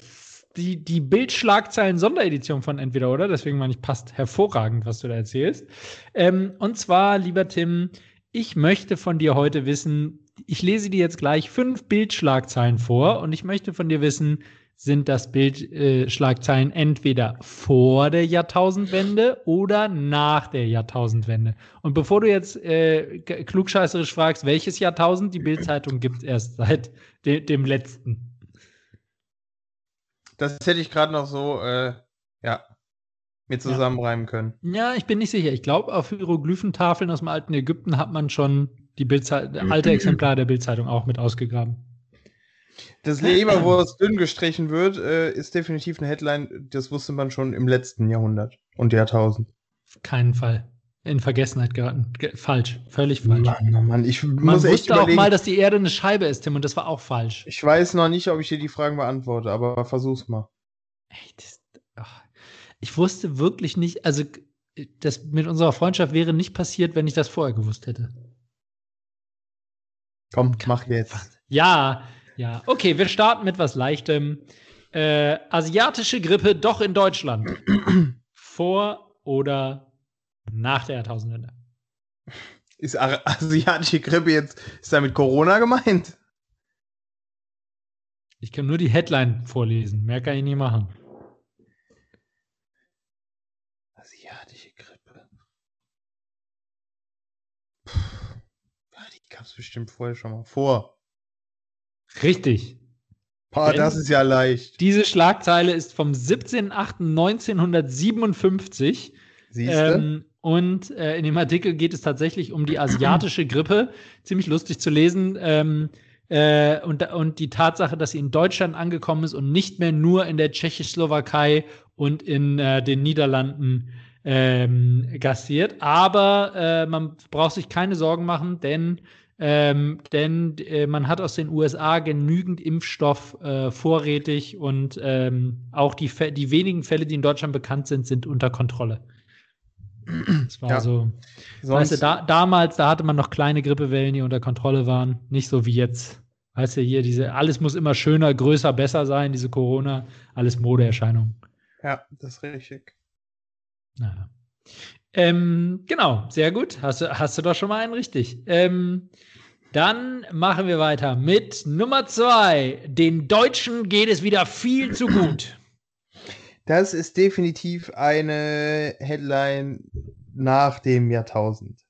die, die Bildschlagzeilen-Sonderedition von Entweder oder, deswegen meine ich, passt hervorragend, was du da erzählst. Ähm, und zwar, lieber Tim, ich möchte von dir heute wissen, ich lese dir jetzt gleich fünf Bildschlagzeilen vor und ich möchte von dir wissen, sind das Bildschlagzeilen äh, entweder vor der Jahrtausendwende oder nach der Jahrtausendwende. Und bevor du jetzt äh, klugscheißerisch fragst, welches Jahrtausend, die Bildzeitung gibt es erst seit de dem letzten. Das hätte ich gerade noch so, äh, ja, mir zusammenreimen können. Ja, ich bin nicht sicher. Ich glaube, auf Hieroglyphentafeln aus dem alten Ägypten hat man schon die alte Exemplar der Bildzeitung auch mit ausgegraben. Das Leberwurst dünn gestrichen wird, äh, ist definitiv eine Headline, das wusste man schon im letzten Jahrhundert und Jahrtausend. Auf keinen Fall. In Vergessenheit geraten. Ge falsch. Völlig falsch. Mann, Mann, ich man muss echt wusste auch mal, dass die Erde eine Scheibe ist, Tim, und das war auch falsch. Ich weiß noch nicht, ob ich dir die Fragen beantworte, aber versuch's mal. Ey, das, ach, ich wusste wirklich nicht, also das mit unserer Freundschaft wäre nicht passiert, wenn ich das vorher gewusst hätte. Komm, mach jetzt. Ja, ja, okay, wir starten mit was Leichtem. Äh, asiatische Grippe doch in Deutschland. Vor oder nach der Jahrtausendwende? Ist asiatische Grippe jetzt, ist damit Corona gemeint? Ich kann nur die Headline vorlesen. Mehr kann ich nie machen. Asiatische Grippe. Puh. Die gab es bestimmt vorher schon mal vor. Richtig. Boah, das ist ja leicht. Diese Schlagzeile ist vom 17.08.1957. Siehst du? Ähm, und äh, in dem Artikel geht es tatsächlich um die asiatische Grippe. Ziemlich lustig zu lesen. Ähm, äh, und, und die Tatsache, dass sie in Deutschland angekommen ist und nicht mehr nur in der Tschechoslowakei und in äh, den Niederlanden ähm, gastiert. Aber äh, man braucht sich keine Sorgen machen, denn ähm, denn äh, man hat aus den USA genügend Impfstoff äh, vorrätig und ähm, auch die, die wenigen Fälle, die in Deutschland bekannt sind, sind unter Kontrolle. Das war ja. so. Sonst weißt du, da, damals, da hatte man noch kleine Grippewellen, die unter Kontrolle waren. Nicht so wie jetzt. Weißt du, hier diese, alles muss immer schöner, größer, besser sein, diese Corona, alles Modeerscheinungen. Ja, das ist richtig. Naja. Ähm, genau, sehr gut. Hast du, hast du doch schon mal einen richtig. Ähm, dann machen wir weiter mit Nummer zwei. Den Deutschen geht es wieder viel zu gut. Das ist definitiv eine Headline nach dem Jahrtausend.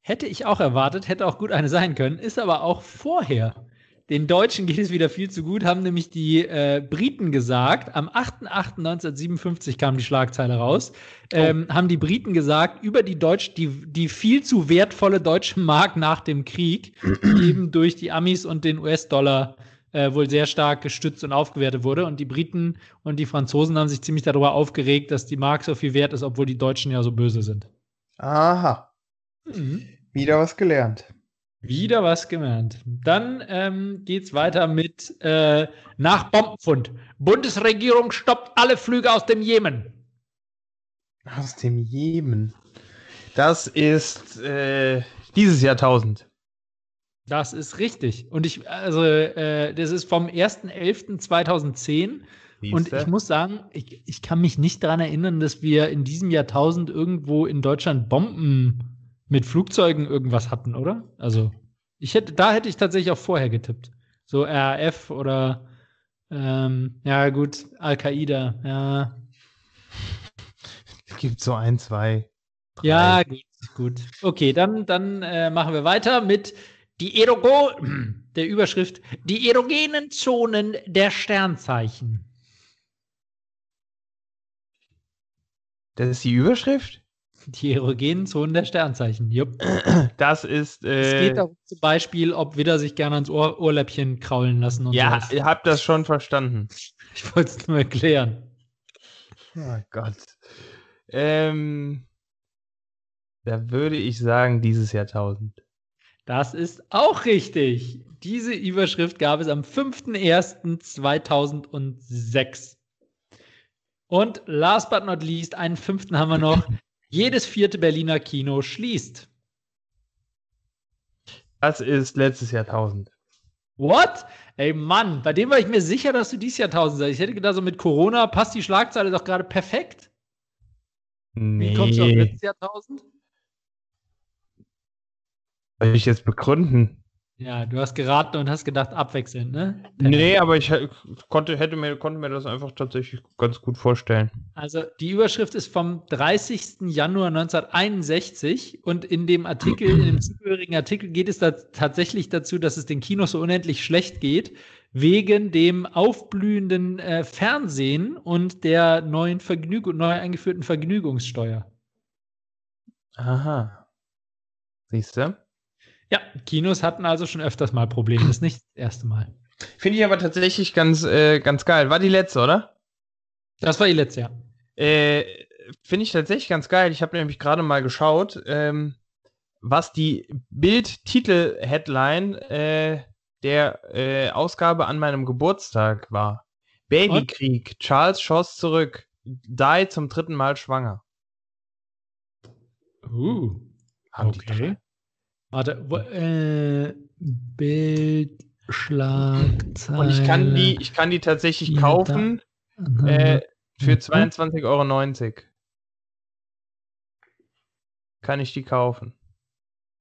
Hätte ich auch erwartet, hätte auch gut eine sein können, ist aber auch vorher. Den Deutschen geht es wieder viel zu gut, haben nämlich die äh, Briten gesagt. Am 8.8.1957 kam die Schlagzeile raus. Ähm, oh. Haben die Briten gesagt, über die Deutsch, die, die viel zu wertvolle deutsche Mark nach dem Krieg, die eben durch die Amis und den US-Dollar äh, wohl sehr stark gestützt und aufgewertet wurde. Und die Briten und die Franzosen haben sich ziemlich darüber aufgeregt, dass die Mark so viel wert ist, obwohl die Deutschen ja so böse sind. Aha. Mhm. Wieder was gelernt. Wieder was gelernt. Dann ähm, es weiter mit äh, nach Bombenfund. Bundesregierung stoppt alle Flüge aus dem Jemen. Aus dem Jemen. Das ist äh, dieses Jahrtausend. Das ist richtig. Und ich, also, äh, das ist vom 1.11.2010. Und ich muss sagen, ich, ich kann mich nicht daran erinnern, dass wir in diesem Jahrtausend irgendwo in Deutschland Bomben mit Flugzeugen irgendwas hatten, oder? Also, ich hätte, da hätte ich tatsächlich auch vorher getippt. So RAF oder ähm, ja gut, Al-Qaida, ja. Es gibt so ein, zwei. Drei. Ja, gut, gut. Okay, dann, dann äh, machen wir weiter mit die Erogo der Überschrift Die erogenen Zonen der Sternzeichen. Das ist die Überschrift? Die erogenen Zonen der Sternzeichen. Jupp. Das ist. Äh, es geht darum, zum Beispiel, ob Widder sich gerne ans Ohr Ohrläppchen kraulen lassen und Ja, sowas. ihr habt das schon verstanden. Ich wollte es nur erklären. Oh Gott. Ähm, da würde ich sagen, dieses Jahrtausend. Das ist auch richtig. Diese Überschrift gab es am 5.1.2006. Und last but not least, einen fünften haben wir noch. Jedes vierte Berliner Kino schließt. Das ist letztes Jahrtausend. What? Ey Mann, bei dem war ich mir sicher, dass du dieses Jahrtausend sagst. Ich hätte gedacht, so mit Corona passt die Schlagzeile doch gerade perfekt. Nee. Wie kommst du auf letztes Jahrtausend? Soll ich jetzt begründen? Ja, du hast geraten und hast gedacht, abwechselnd, ne? Nee, aber ich konnte, hätte mir, konnte mir das einfach tatsächlich ganz gut vorstellen. Also die Überschrift ist vom 30. Januar 1961 und in dem Artikel, in dem zugehörigen Artikel geht es da tatsächlich dazu, dass es den Kinos so unendlich schlecht geht, wegen dem aufblühenden äh, Fernsehen und der neuen Vergnügung, neu eingeführten Vergnügungssteuer. Aha. Siehst du? Ja, Kinos hatten also schon öfters mal Probleme. Das ist nicht das erste Mal. Finde ich aber tatsächlich ganz, äh, ganz geil. War die letzte, oder? Das war ihr letztes Jahr. Äh, Finde ich tatsächlich ganz geil. Ich habe nämlich gerade mal geschaut, ähm, was die Bild-Titel-Headline äh, der äh, Ausgabe an meinem Geburtstag war. Babykrieg. Charles schoss zurück. Die zum dritten Mal schwanger. Uh, Haben die okay. Warte, wo, äh, Bildschlagzeile. Und ich kann die, ich kann die tatsächlich Ja, kaufen äh, für Mhm. 22,90 Euro. Kann ich die kaufen.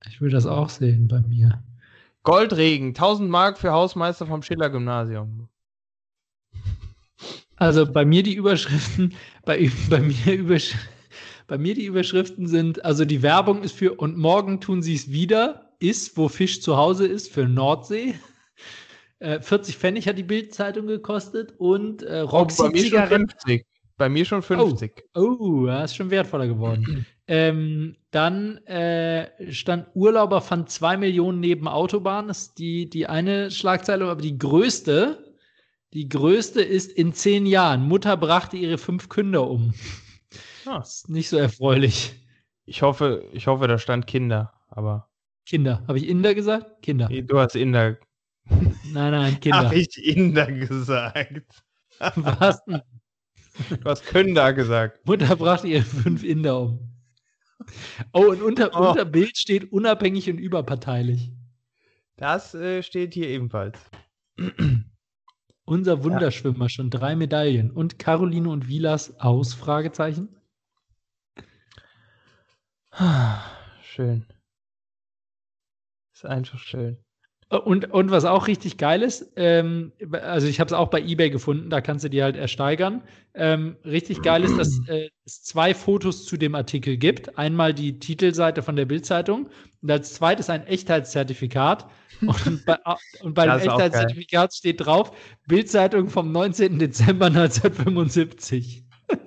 Ich will das auch sehen bei mir. Goldregen, 1000 Mark für Hausmeister vom Schiller-Gymnasium. Also bei mir die Überschriften, bei, bei mir Übersch bei mir die Überschriften sind, also die Werbung ist für und morgen tun sie es wieder, ist, wo Fisch zu Hause ist, für Nordsee. Äh, 40 Pfennig hat die Bildzeitung gekostet und äh, Oh, bei Roxy mir schon Zigaretten. 50. Bei mir schon 50. Oh, das ist schon wertvoller geworden. ähm, dann äh, stand Urlauber fand zwei Millionen neben Autobahn. Das ist die, die eine Schlagzeile, aber die größte, die größte ist in zehn Jahren. Mutter brachte ihre fünf Kinder um. Ah. Das ist nicht so erfreulich. Ich hoffe, ich hoffe, da stand Kinder, aber Kinder. Habe ich Inder gesagt? Kinder. du hast Inder. Nein, nein, Kinder. Hab ich Inder gesagt. Was? denn? Du hast Künder gesagt. Mutter brachte ihre fünf Inder um. Oh, und unter, Oh. unter Bild steht unabhängig und überparteilich. Das äh, steht hier ebenfalls. Unser Wunderschwimmer schon drei Medaillen. Und Caroline und Vilas aus? Fragezeichen. Schön. Ist einfach schön. Und, und was auch richtig geil ist, ähm, also ich habe es auch bei eBay gefunden, da kannst du die halt ersteigern. Ähm, richtig geil ist, dass äh, es zwei Fotos zu dem Artikel gibt. Einmal die Titelseite von der Bildzeitung und als zweites ein Echtheitszertifikat. Und bei, und bei dem. Echtheitszertifikat steht drauf Bildzeitung vom 19. Dezember 1975.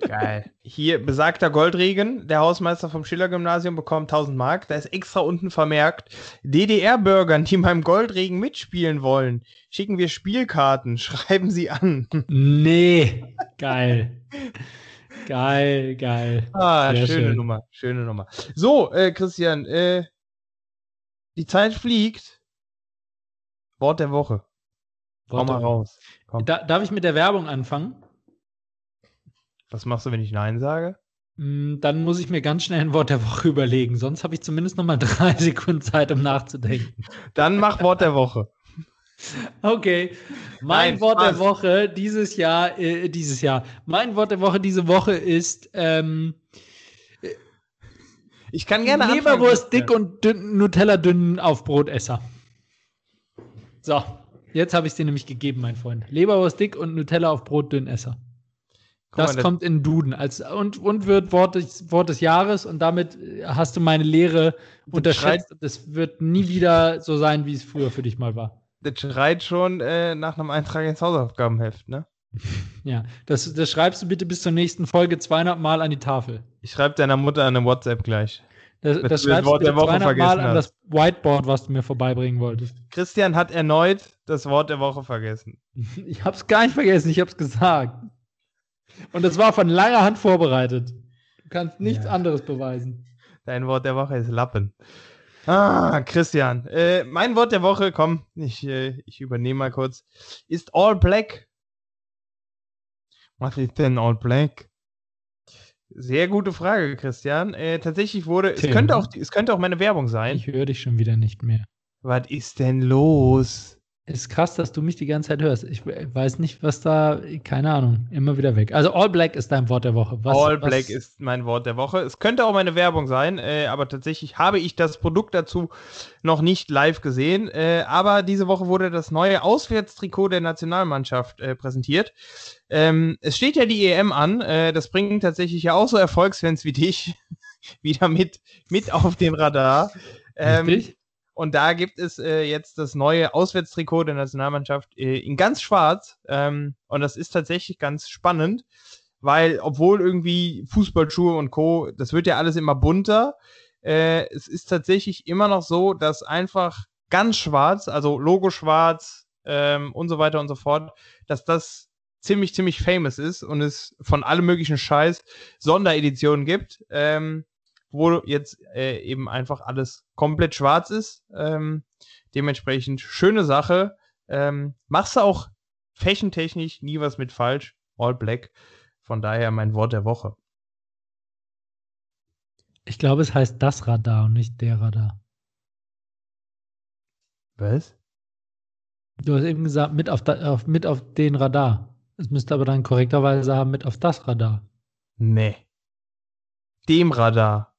Geil. Hier besagter Goldregen, der Hausmeister vom Schiller-Gymnasium bekommt 1000 Mark. Da ist extra unten vermerkt, DDR-Bürgern, die beim Goldregen mitspielen wollen, schicken wir Spielkarten, schreiben sie an. Nee, geil. Geil, geil. Ah, Sehr schöne schön. Nummer, schöne Nummer. So, äh, Christian, äh, die Zeit fliegt. Wort der Woche. Hau mal raus. Komm. Da, darf ich mit der Werbung anfangen? Was machst du, wenn ich Nein sage? Mm, Dann muss ich mir ganz schnell ein Wort der Woche überlegen. Sonst habe ich zumindest noch mal drei Sekunden Zeit, um nachzudenken. Dann mach Wort der Woche. Okay. Mein Nein, Wort der. Woche dieses Jahr, äh, dieses Jahr. Mein Wort der Woche diese Woche ist ähm, Ich kann gerne anfangen, Leberwurst dick Christian. und dünn, Nutella dünn auf Brotesser. So, jetzt habe ich es dir nämlich gegeben, mein Freund. Leberwurst dick und Nutella auf Brot dünn Esser. Mal, Das das- kommt in Duden als und, und wird Wort des, Wort des Jahres und damit hast du meine Lehre unterschätzt. und Das wird nie wieder so sein, wie es früher für dich mal war. Das schreit schon äh, nach einem Eintrag ins Hausaufgabenheft, ne? Ja, das, das schreibst du bitte bis zur nächsten Folge 200 Mal an die Tafel. Ich schreibe deiner Mutter eine WhatsApp gleich. Das, das das schreibst Wort du der Woche 200 Mal vergessen an hast. das Whiteboard, was du mir vorbeibringen wolltest. Christian hat erneut das Wort der Woche vergessen. Ich hab's gar nicht vergessen, ich hab's gesagt. Und das war von langer Hand vorbereitet. Du kannst nichts Ja. anderes beweisen. Dein Wort der Woche ist Lappen. Ah, Christian. Äh, mein Wort der Woche, komm, ich, äh, ich übernehme mal kurz, ist All Black. Was ist denn All Black? Sehr gute Frage, Christian. Äh, tatsächlich wurde, es Tim. könnte, auch, es könnte auch meine Werbung sein. Ich höre dich schon wieder nicht mehr. Was ist denn los? Ist krass, dass du mich die ganze Zeit hörst. Ich weiß nicht, was da, keine Ahnung, immer wieder weg. Also All Black ist dein Wort der Woche. Was, All was? Black ist mein Wort der Woche. Es könnte auch meine Werbung sein, äh, aber tatsächlich habe ich das Produkt dazu noch nicht live gesehen. Äh, aber diese Woche wurde das neue Auswärtstrikot der Nationalmannschaft äh, präsentiert. Ähm, es steht ja die EM an. Äh, das bringt tatsächlich ja auch so Erfolgsfans wie dich wieder mit, mit auf den Radar. Ähm, Richtig? Und da gibt es äh, jetzt das neue Auswärtstrikot der Nationalmannschaft äh, in ganz schwarz. Ähm, und das ist tatsächlich ganz spannend, weil obwohl irgendwie Fußballschuhe und Co., das wird ja alles immer bunter. Äh, es ist tatsächlich immer noch so, dass einfach ganz schwarz, also Logo schwarz ähm, und so weiter und so fort, dass das ziemlich, ziemlich famous ist und es von allem möglichen Scheiß Sondereditionen gibt. Ähm, wo jetzt äh, eben einfach alles komplett schwarz ist. Ähm, dementsprechend schöne Sache. Ähm, machst du auch fächentechnisch nie was mit falsch. All Black. Von daher mein Wort der Woche. Ich glaube, es heißt das Radar und nicht der Radar. Was? Du hast eben gesagt, mit auf, da, auf, mit auf den Radar. Es müsste aber dann korrekterweise haben, mit auf das Radar. Nee. Dem Radar.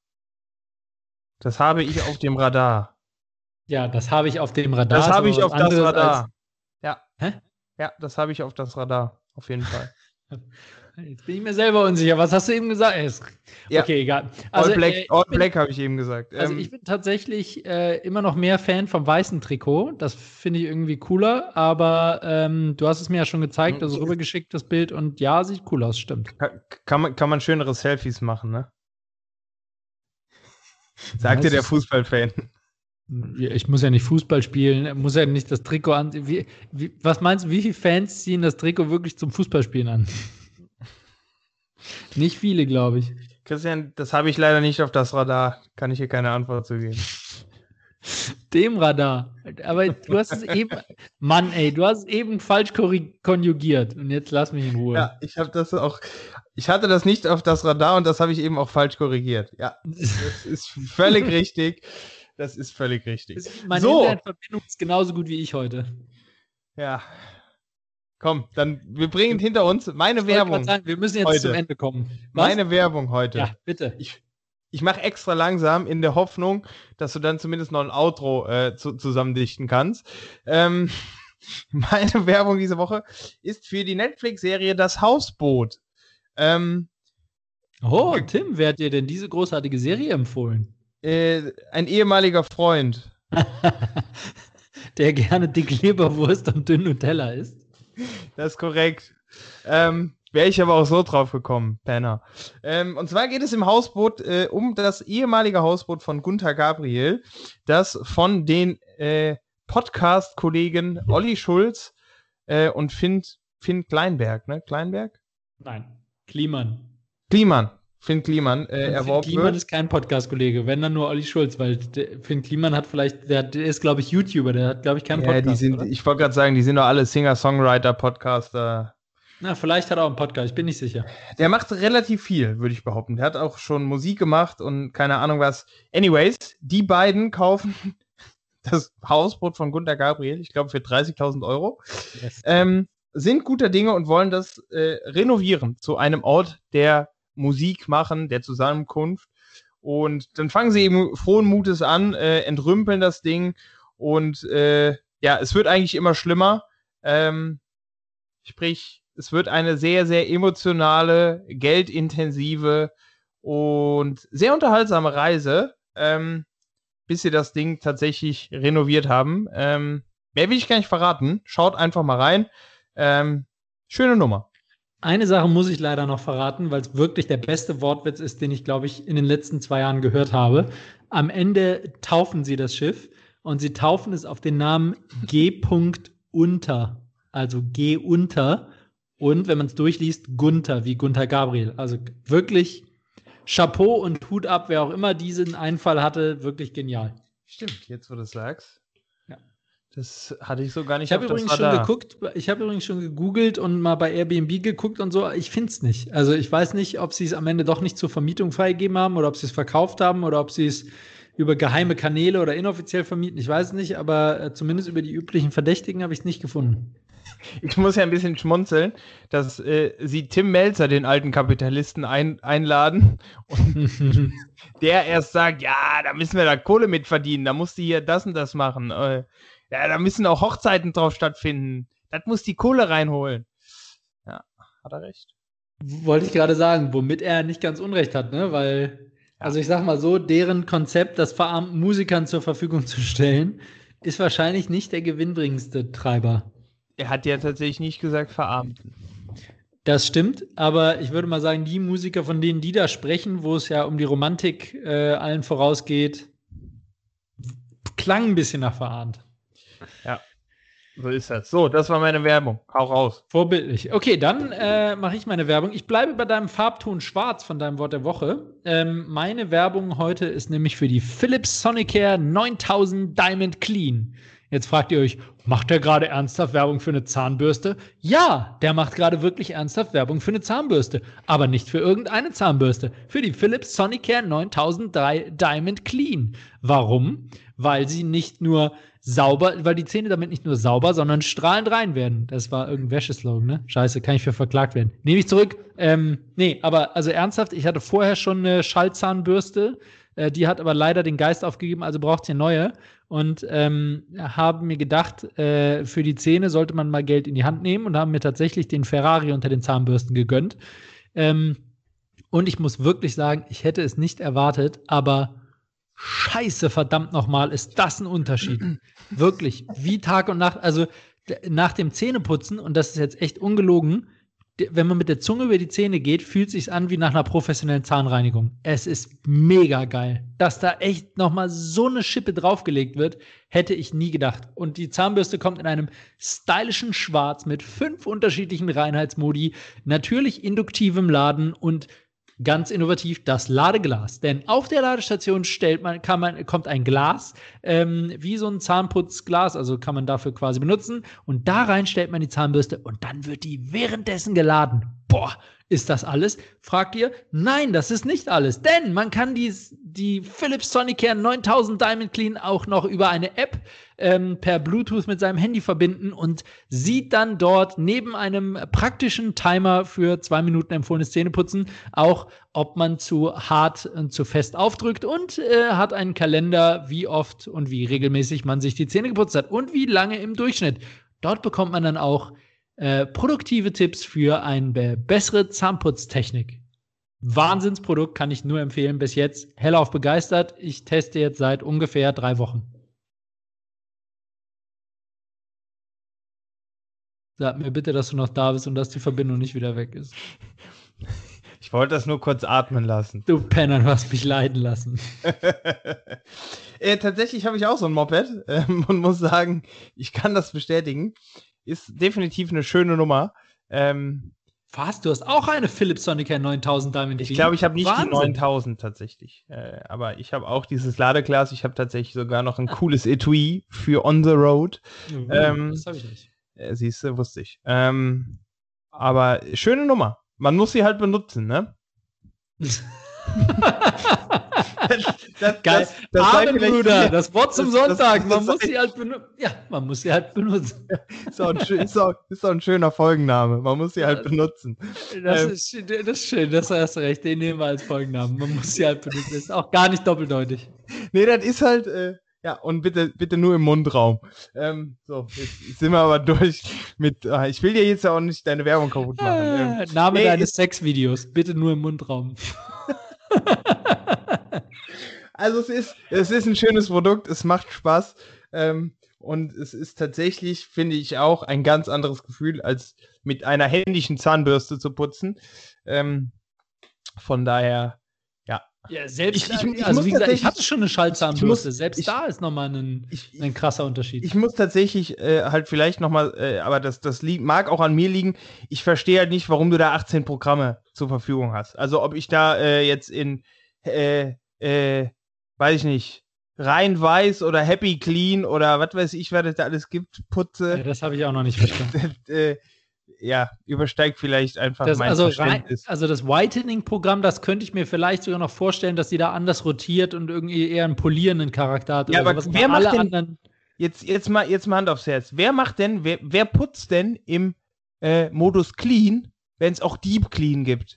Das habe ich auf dem Radar. Ja, das habe ich auf dem Radar. Das habe ich auf das Radar. Ja. Hä? Ja, das habe ich auf das Radar. Auf jeden Fall. Jetzt bin ich mir selber unsicher. Was hast du eben gesagt? Ja. Okay, egal. Also, All Black, äh, All Black habe ich eben gesagt. Also ähm, ich bin tatsächlich äh, immer noch mehr Fan vom weißen Trikot. Das finde ich irgendwie cooler. Aber ähm, du hast es mir ja schon gezeigt, also rübergeschickt, das Bild. Und ja, sieht cool aus, stimmt. Kann, kann, man, kann man schönere Selfies machen, ne? Sagte der Fußballfan. Ich muss ja nicht Fußball spielen, muss ja nicht das Trikot an. Wie, wie, was meinst du, wie viele Fans ziehen das Trikot wirklich zum Fußballspielen an? nicht viele, glaube ich. Christian, das habe ich leider nicht auf das Radar. Kann ich hier keine Antwort zu geben. Dem Radar. Aber du hast es eben, Mann, ey, du hast es eben falsch konjugiert. Und jetzt lass mich in Ruhe. Ja, ich habe das auch. Ich hatte das nicht auf das Radar und das habe ich eben auch falsch korrigiert. Ja, das ist völlig richtig. Das ist völlig richtig. Meine so. Internetverbindung ist genauso gut wie ich heute. Ja. Komm, dann wir bringen hinter uns meine ich Werbung. Sagen, wir müssen jetzt heute. zum Ende kommen. Was? Meine Werbung heute. Ja, bitte. Ich, ich mache extra langsam in der Hoffnung, dass du dann zumindest noch ein Outro äh, zu, zusammendichten kannst. Ähm, meine Werbung diese Woche ist für die Netflix-Serie Das Hausboot. Ähm, oh, Tim, wer hat dir denn diese großartige Serie empfohlen? Äh, ein ehemaliger Freund. der gerne dick Leberwurst und dünn Nutella isst. Das ist korrekt. Ähm, Wäre ich aber auch so drauf gekommen, Penner. Ähm, und zwar geht es im Hausboot äh, um das ehemalige Hausboot von Gunther Gabriel, das von den äh, Podcast-Kollegen Olli Schulz äh, und Finn, Finn Kleinberg, ne? Kleinberg? Nein, Kliman. Kliman. Finn Kliman äh, erworben Finn Kliman ist kein Podcast-Kollege, wenn dann nur Olli Schulz, weil Finn Kliman hat vielleicht, der, der ist, glaube ich, YouTuber, der hat, glaube ich, keinen Podcast. Ja, die sind, ich wollte gerade sagen, die sind doch alle Singer-Songwriter, Podcaster. Na, vielleicht hat er auch einen Podcast, ich bin nicht sicher. Der macht relativ viel, würde ich behaupten. Der hat auch schon Musik gemacht und keine Ahnung was. Anyways, die beiden kaufen das Hausboot von Gunter Gabriel, ich glaube für 30.000 Euro, yes. ähm, sind guter Dinge und wollen das äh, renovieren zu einem Ort der Musik machen, der Zusammenkunft. Und dann fangen sie eben frohen Mutes an, äh, entrümpeln das Ding und äh, ja, es wird eigentlich immer schlimmer. Ähm, sprich, es wird eine sehr, sehr emotionale, geldintensive und sehr unterhaltsame Reise, ähm, bis sie das Ding tatsächlich renoviert haben. Ähm, mehr will ich gar nicht verraten. Schaut einfach mal rein. Ähm, schöne Nummer. Eine Sache muss ich leider noch verraten, weil es wirklich der beste Wortwitz ist, den ich, glaube ich, in den letzten zwei Jahren gehört habe. Am Ende taufen sie das Schiff und sie taufen es auf den Namen G. unter. Also G unter. Und wenn man es durchliest, Gunther, wie Gunther Gabriel. Also wirklich Chapeau und Hut ab, wer auch immer diesen Einfall hatte, wirklich genial. Stimmt, jetzt wo du es sagst. Das hatte ich so gar nicht. Ich habe übrigens schon geguckt, ich habe übrigens schon gegoogelt und mal bei Airbnb geguckt und so. Ich finde es nicht. Also ich weiß nicht, ob sie es am Ende doch nicht zur Vermietung freigegeben haben oder ob sie es verkauft haben oder ob sie es über geheime Kanäle oder inoffiziell vermieten, ich weiß es nicht, aber äh, zumindest über die üblichen Verdächtigen habe ich es nicht gefunden. Ich muss ja ein bisschen schmunzeln, dass äh, sie Tim Melzer, den alten Kapitalisten, ein, einladen und der erst sagt, ja, da müssen wir da Kohle mit verdienen, da musst du hier das und das machen. Äh, ja, da müssen auch Hochzeiten drauf stattfinden. Das muss die Kohle reinholen. Ja, hat er recht. Wollte ich gerade sagen, womit er nicht ganz unrecht hat, ne? Weil, ja. also ich sag mal so, deren Konzept, das verarmten Musikern zur Verfügung zu stellen, ist wahrscheinlich nicht der gewinnbringendste Treiber. Er hat ja tatsächlich nicht gesagt verarmten. Das stimmt, aber ich würde mal sagen, die Musiker, von denen die da sprechen, wo es ja um die Romantik äh, allen vorausgeht, klang ein bisschen nach verarmt. Ja, so ist das. So, das war meine Werbung. Hau raus. Vorbildlich. Okay, dann äh, mache ich meine Werbung. Ich bleibe bei deinem Farbton schwarz von deinem Wort der Woche. Ähm, meine Werbung heute ist nämlich für die Philips Sonicare 9000 Diamond Clean. Jetzt fragt ihr euch, macht der gerade ernsthaft Werbung für eine Zahnbürste? Ja, der macht gerade wirklich ernsthaft Werbung für eine Zahnbürste. Aber nicht für irgendeine Zahnbürste. Für die Philips Sonicare 9003 Diamond Clean. Warum? Weil sie nicht nur sauber, weil die Zähne damit nicht nur sauber, sondern strahlend rein werden. Das war irgendein Wäscheslogan, ne? Scheiße, kann ich für verklagt werden. Nehme ich zurück. Ähm, nee, aber also ernsthaft, ich hatte vorher schon eine Schallzahnbürste. Äh, die hat aber leider den Geist aufgegeben, also braucht sie neue und ähm, haben mir gedacht, äh, für die Zähne sollte man mal Geld in die Hand nehmen und haben mir tatsächlich den Ferrari unter den Zahnbürsten gegönnt. Ähm, und ich muss wirklich sagen, ich hätte es nicht erwartet, aber scheiße, verdammt nochmal, ist das ein Unterschied. wirklich, wie Tag und Nacht, also nach dem Zähneputzen, und das ist jetzt echt ungelogen, wenn man mit der Zunge über die Zähne geht, fühlt sich an wie nach einer professionellen Zahnreinigung. Es ist mega geil. Dass da echt nochmal so eine Schippe draufgelegt wird, hätte ich nie gedacht. Und die Zahnbürste kommt in einem stylischen Schwarz mit fünf unterschiedlichen Reinheitsmodi, natürlich induktivem Laden und Ganz innovativ das Ladeglas. Denn auf der Ladestation stellt man, kann man, kommt ein Glas, ähm, wie so ein Zahnputzglas, also kann man dafür quasi benutzen. Und da rein stellt man die Zahnbürste und dann wird die währenddessen geladen. Boah, ist das alles? Fragt ihr? Nein, das ist nicht alles. Denn man kann die, die Philips Sonicare 9000 Diamond Clean auch noch über eine App ähm, per Bluetooth mit seinem Handy verbinden und sieht dann dort neben einem praktischen Timer für zwei Minuten empfohlenes Zähneputzen auch, ob man zu hart und zu fest aufdrückt und äh, hat einen Kalender, wie oft und wie regelmäßig man sich die Zähne geputzt hat und wie lange im Durchschnitt. Dort bekommt man dann auch äh, produktive Tipps für eine bessere Zahnputztechnik. Wahnsinnsprodukt kann ich nur empfehlen. Bis jetzt hellauf begeistert. Ich teste jetzt seit ungefähr drei Wochen. Sag mir bitte, dass du noch da bist und dass die Verbindung nicht wieder weg ist. Ich wollte das nur kurz atmen lassen. Du Penner, du hast mich leiden lassen. äh, tatsächlich habe ich auch so ein Moped ähm, und muss sagen, ich kann das bestätigen ist definitiv eine schöne Nummer. Ähm, Was? Du hast auch eine Philips Sonicare 9000 Diamond Ich glaube, ich habe nicht Wahnsinn. die 9000 tatsächlich. Äh, aber ich habe auch dieses Ladeglas. Ich habe tatsächlich sogar noch ein cooles Etui für On the Road. Mhm, ähm, das habe ich nicht. Äh, siehst du, wusste ich. Ähm, aber schöne Nummer. Man muss sie halt benutzen, ne? das, Geil. Das, das Abendbruder, das Wort zum Sonntag. man muss sie halt benutzen. Ja, man muss sie halt benutzen. ist, auch ein, ist, auch, ist auch ein schöner Folgenname. Man muss sie halt benutzen. Das, ähm, ist, das ist schön, das hast du recht. Den nehmen wir als Folgennamen. Man muss sie halt benutzen. Das ist auch gar nicht doppeldeutig. Nee, das ist halt. Äh, ja, und bitte, bitte nur im Mundraum. Ähm, so, jetzt sind wir aber durch mit. Äh, ich will dir jetzt ja auch nicht deine Werbung kaputt machen. Ähm, Name nee, deines Sexvideos, bitte nur im Mundraum. also es ist, es ist ein schönes Produkt, es macht Spaß. Ähm, und es ist tatsächlich, finde ich, auch ein ganz anderes Gefühl, als mit einer händischen Zahnbürste zu putzen. Ähm, von daher, ja. Ja, selbst, ich, ich, ich also wie gesagt, ich hatte schon eine Schallzahnbürste. Muss, selbst da ist nochmal ein, ein krasser Unterschied. Ich muss tatsächlich äh, halt vielleicht nochmal, äh, aber das, das liegt, mag auch an mir liegen. Ich verstehe halt nicht, warum du da 18 Programme zur Verfügung hast. Also ob ich da äh, jetzt in äh, äh, weiß ich nicht, rein weiß oder happy clean oder was weiß ich, was es da alles gibt, putze. Ja, das habe ich auch noch nicht verstanden. Äh, ja, übersteigt vielleicht einfach das, mein also, rein, Verständnis. also das Whitening-Programm, das könnte ich mir vielleicht sogar noch vorstellen, dass die da anders rotiert und irgendwie eher einen polierenden Charakter hat. Ja, aber sowas. wer macht denn- Jetzt, jetzt, mal, jetzt mal Hand aufs Herz. Wer macht denn, wer, wer putzt denn im äh, Modus Clean, wenn es auch Deep Clean gibt?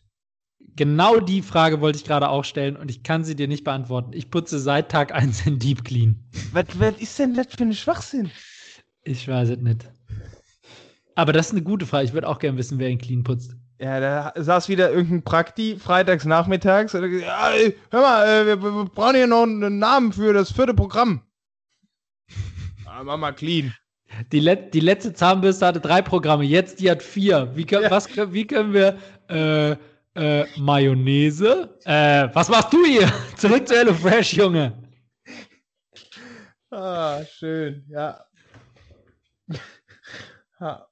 Genau die Frage wollte ich gerade auch stellen und ich kann sie dir nicht beantworten. Ich putze seit Tag 1 in Deep Clean. Was, was ist denn das für ein Schwachsinn? Ich weiß es nicht. Aber das ist eine gute Frage. Ich würde auch gerne wissen, wer ihn clean putzt. Ja, da saß wieder irgendein Prakti freitags nachmittags und gesagt, ja, hör mal, äh, wir, wir brauchen hier noch einen Namen für das vierte Programm. Ah, mach mal clean. Die, Let die letzte Zahnbürste hatte drei Programme, jetzt die hat vier. Wie, können- Ja. was, wie können wir äh, äh, Mayonnaise? Äh, was machst du hier? Zurück zu HelloFresh, Junge. Ah, schön, ja. ja.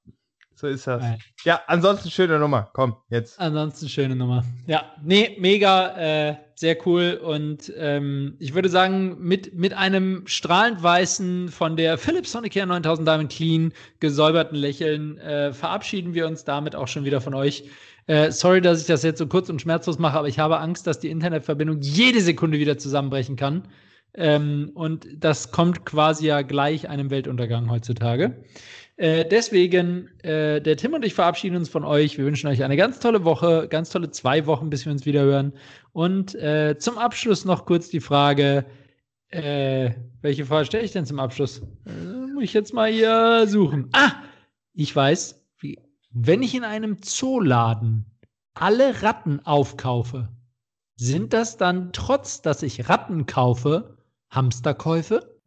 So ist das. Nein. Ja, ansonsten schöne Nummer. Komm, jetzt. Ansonsten schöne Nummer. Ja, nee, mega, äh, sehr cool. Und ähm, ich würde sagen, mit, mit einem strahlend weißen, von der Philips Sonicare 9000 Diamond Clean gesäuberten Lächeln äh, verabschieden wir uns damit auch schon wieder von euch. Äh, sorry, dass ich das jetzt so kurz und schmerzlos mache, aber ich habe Angst, dass die Internetverbindung jede Sekunde wieder zusammenbrechen kann. Ähm, und das kommt quasi ja gleich einem Weltuntergang heutzutage. Äh, deswegen, äh, der Tim und ich verabschieden uns von euch. Wir wünschen euch eine ganz tolle Woche, ganz tolle zwei Wochen, bis wir uns wieder hören. Und äh, zum Abschluss noch kurz die Frage: äh, Welche Frage stelle ich denn zum Abschluss? Äh, muss ich jetzt mal hier suchen. Ah, ich weiß, wenn ich in einem Zooladen alle Ratten aufkaufe, sind das dann trotz, dass ich Ratten kaufe, Hamsterkäufe?